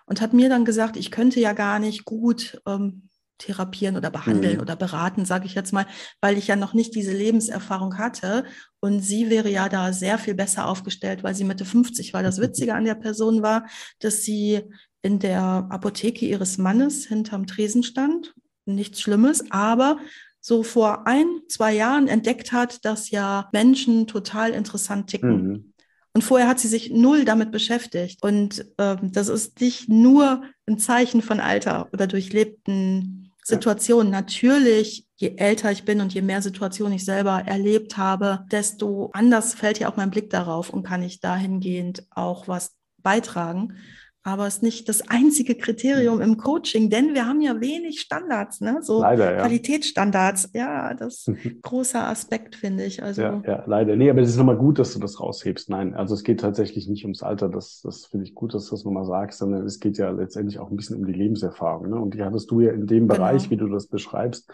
und hat mir dann gesagt, ich könnte ja gar nicht gut ähm, therapieren oder behandeln Mhm. oder beraten, sage ich jetzt mal, weil ich ja noch nicht diese Lebenserfahrung hatte. Und sie wäre ja da sehr viel besser aufgestellt, weil sie Mitte 50 war. Das Witzige an der Person war, dass sie in der Apotheke ihres Mannes hinterm Tresen stand. Nichts Schlimmes, aber so vor ein, zwei Jahren entdeckt hat, dass ja Menschen total interessant ticken. Mhm. Und vorher hat sie sich null damit beschäftigt. Und ähm, das ist nicht nur ein Zeichen von Alter oder durchlebten. Situationen. Natürlich, je älter ich bin und je mehr Situationen ich selber erlebt habe, desto anders fällt ja auch mein Blick darauf und kann ich dahingehend auch was beitragen. Aber es ist nicht das einzige Kriterium im Coaching, denn wir haben ja wenig Standards, ne? So Leider, ja. Qualitätsstandards. Ja, das ist ein großer Aspekt, finde ich. Also Ja, ja, leider. Nee, aber es ist nochmal gut, dass du das raushebst. Nein, also es geht tatsächlich nicht ums Alter. Das, das finde ich gut, dass du das nochmal sagst, sondern es geht ja letztendlich auch ein bisschen um die Lebenserfahrung. Ne? Und die hattest du ja in dem Genau. Bereich, wie du das beschreibst,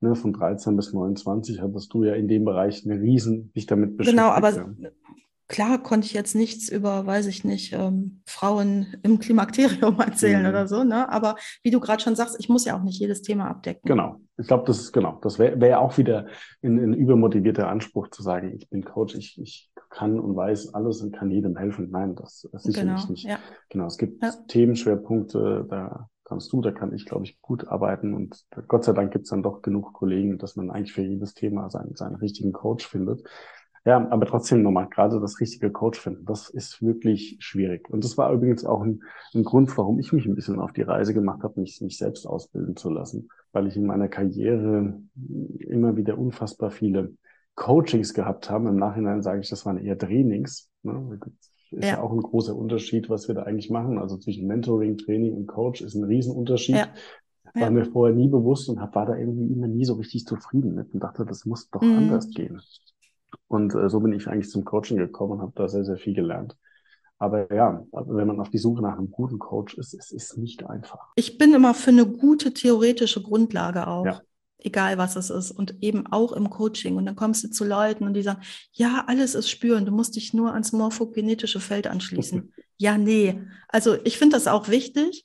ne, von 13 bis 29, hattest du ja in dem Bereich eine riesen, dich damit beschäftigt. Genau, aber ja. Klar konnte ich jetzt nichts über, weiß ich nicht, ähm, Frauen im Klimakterium [laughs] erzählen Mhm. oder so, ne? Aber wie du gerade schon sagst, ich muss ja auch nicht jedes Thema abdecken. Genau. Ich glaube, das ist genau. Das wäre wär auch wieder ein, ein übermotivierter Anspruch zu sagen, ich bin Coach, ich, ich kann und weiß alles und kann jedem helfen. Nein, das, das sicherlich Genau, nicht. ja. Genau, es gibt Ja. Themenschwerpunkte, da kannst du, da kann ich, glaube ich, gut arbeiten. Und Gott sei Dank gibt es dann doch genug Kollegen, dass man eigentlich für jedes Thema seinen, seinen richtigen Coach findet. Ja, aber trotzdem nochmal, gerade das richtige Coach finden, das ist wirklich schwierig. Und das war übrigens auch ein, ein Grund, warum ich mich ein bisschen auf die Reise gemacht habe, mich, mich selbst ausbilden zu lassen, weil ich in meiner Karriere immer wieder unfassbar viele Coachings gehabt habe. Im Nachhinein sage ich, das waren eher Trainings. Ne? Ist ja. Ja. auch ein großer Unterschied, was wir da eigentlich machen. Also zwischen Mentoring, Training und Coach ist ein Riesenunterschied. Ja. War Ja. mir vorher nie bewusst und hab, war da irgendwie immer nie so richtig zufrieden mit und dachte, das muss doch Mhm. anders gehen. Und äh, so bin ich eigentlich zum Coaching gekommen und habe da sehr, sehr viel gelernt. Aber ja, also wenn man auf die Suche nach einem guten Coach ist, es ist nicht einfach. Ich bin immer für eine gute theoretische Grundlage auch. Ja. Egal was es ist. Und eben auch im Coaching. Und dann kommst du zu Leuten und die sagen, ja, alles ist spüren. Du musst dich nur ans morphogenetische Feld anschließen. [laughs] ja, nee. Also ich finde das auch wichtig.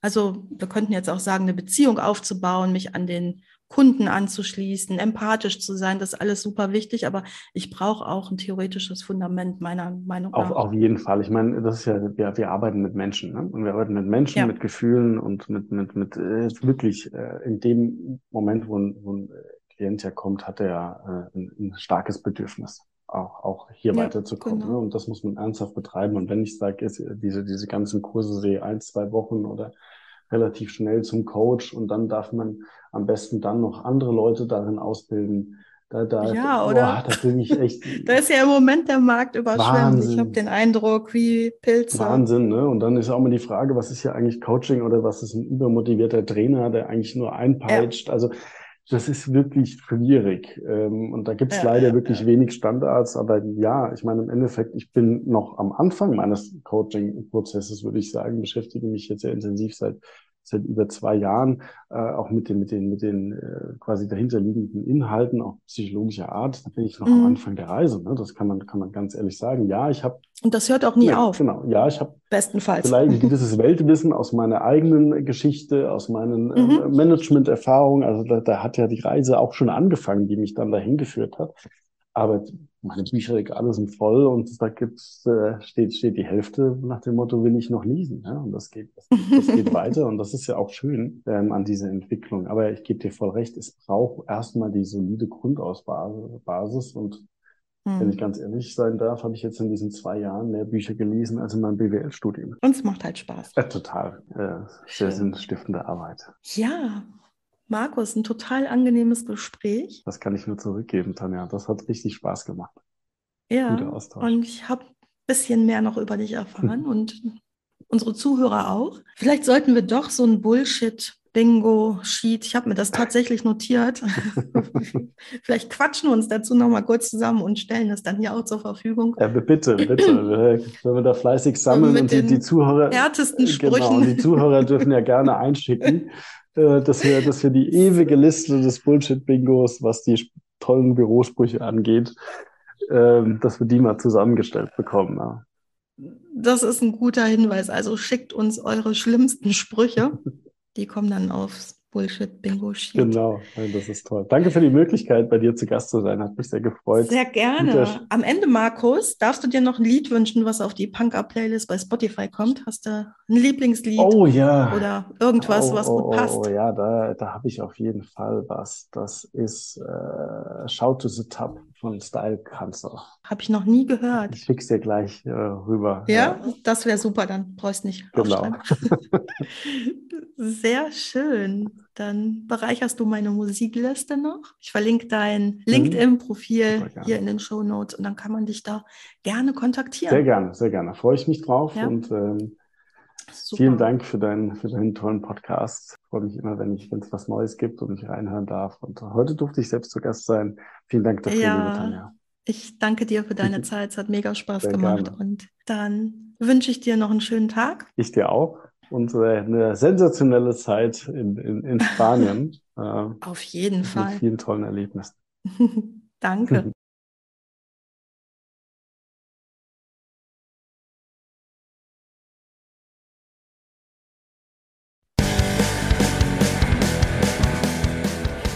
Also wir könnten jetzt auch sagen, eine Beziehung aufzubauen, mich an den Kunden anzuschließen, empathisch zu sein, das ist alles super wichtig, aber ich brauche auch ein theoretisches Fundament meiner Meinung Auf, nach. auf jeden Fall. Ich meine, das ist ja, wir, wir arbeiten mit Menschen, ne? Und wir arbeiten mit Menschen, Ja. mit Gefühlen und mit, mit, mit äh, wirklich äh, in dem Moment, wo ein, wo ein äh, Klient ja kommt, hat er ja äh, ein, ein starkes Bedürfnis, auch, auch hier Ja, weiterzukommen. genau. Ne? Und das muss man ernsthaft betreiben. Und wenn ich sage, äh, diese, diese ganzen Kurse sehe, eins, zwei Wochen oder relativ schnell zum Coach und dann darf man am besten dann noch andere Leute darin ausbilden. Da, da, Ja, boah, oder? ich echt [laughs] Da ist ja im Moment der Markt überschwemmt. Ich Wahnsinn. habe den Eindruck, wie Pilze. Wahnsinn, ne? Und dann ist auch mal die Frage, was ist ja eigentlich Coaching oder was ist ein übermotivierter Trainer, der eigentlich nur einpeitscht? Also das ist wirklich schwierig. Ähm, Und da gibt's Ja, leider ja, wirklich ja. wenig Standards. Aber ja, ich meine, im Endeffekt, ich bin noch am Anfang meines Coaching-Prozesses, würde ich sagen, beschäftige mich jetzt sehr intensiv seit seit über zwei Jahren, äh, auch mit den, mit den, mit den äh, quasi dahinterliegenden Inhalten, auch psychologischer Art. Da bin ich noch am Mhm. Anfang der Reise. Ne? Das kann man, kann man ganz ehrlich sagen. Ja, ich habe Und das hört auch nie ja, auf, Genau, ja, ich habe bestenfalls. vielleicht ein [laughs] gewisses Weltwissen aus meiner eigenen Geschichte, aus meinen äh, Mhm. Management-Erfahrungen. Also da, da hat ja die Reise auch schon angefangen, die mich dann dahin geführt hat. Aber meine Bücherregale sind voll und da gibt's, äh, steht, steht die Hälfte nach dem Motto, will ich noch lesen. Ja? Und das geht, das, das geht [laughs] weiter und das ist ja auch schön ähm, an dieser Entwicklung. Aber ich gebe dir voll recht, es braucht erstmal die solide Grundausbasis und Hm. Wenn ich ganz ehrlich sein darf, habe ich jetzt in diesen zwei Jahren mehr Bücher gelesen als in meinem BWL-Studium. Und es macht halt Spaß. Ja, total. Ja, sehr sinnstiftende Arbeit. Ja, Markus, ein total angenehmes Gespräch. Das kann ich nur zurückgeben, Tanja. Das hat richtig Spaß gemacht. Ja, und ich habe ein bisschen mehr noch über dich erfahren [laughs] und unsere Zuhörer auch. Vielleicht sollten wir doch so ein Bullshit Bingo-Sheet. Ich habe mir das tatsächlich notiert. [laughs] Vielleicht quatschen wir uns dazu nochmal kurz zusammen und stellen das dann hier auch zur Verfügung. Ja, bitte, bitte. Wenn [clears throat] wir da fleißig sammeln und die, die Zuhörer. Härtesten Sprüchen. Genau, die Zuhörer dürfen ja gerne [laughs] einschicken, äh, dass, wir, dass wir die ewige Liste des Bullshit-Bingos, was die tollen Bürosprüche angeht, ähm, dass wir die mal zusammengestellt bekommen. Ja. Das ist ein guter Hinweis. Also schickt uns eure schlimmsten Sprüche. Die kommen dann aufs Bullshit-Bingo-Sheet. Genau, das ist toll. Danke für die Möglichkeit, bei dir zu Gast zu sein. Hat mich sehr gefreut. Sehr gerne. Am Ende, Markus, darfst du dir noch ein Lied wünschen, was auf die Punk-Up-Playlist bei Spotify kommt? Hast du ein Lieblingslied? Oh ja. Oder irgendwas, oh, was oh, gut passt? Oh ja, da, da habe ich auf jeden Fall was. Das ist äh, Shout to the Top von Style Cancer. Habe ich noch nie gehört. Ich schick's dir gleich äh, rüber. Ja, ja. das wäre super, dann brauchst du nicht genau. [laughs] Sehr schön. Dann bereicherst du meine Musikliste noch. Ich verlinke dein LinkedIn-Profil mhm. hier in den Show Notes und dann kann man dich da gerne kontaktieren. Sehr gerne, sehr gerne. Freue ich mich drauf ja. und ähm, vielen Dank für, dein, für deinen tollen Podcast. Ich freue mich immer, wenn ich, wenn es was Neues gibt und ich reinhören darf. Und heute durfte ich selbst zu Gast sein. Vielen Dank dafür, ja. liebe Tanja. Ich danke dir für deine [laughs] Zeit. Es hat mega Spaß Sehr gemacht. Gerne. Und dann wünsche ich dir noch einen schönen Tag. Ich dir auch und eine sensationelle Zeit in, in, in Spanien. [laughs] Äh, Auf jeden Fall. Mit vielen tollen Erlebnissen. [laughs] Danke.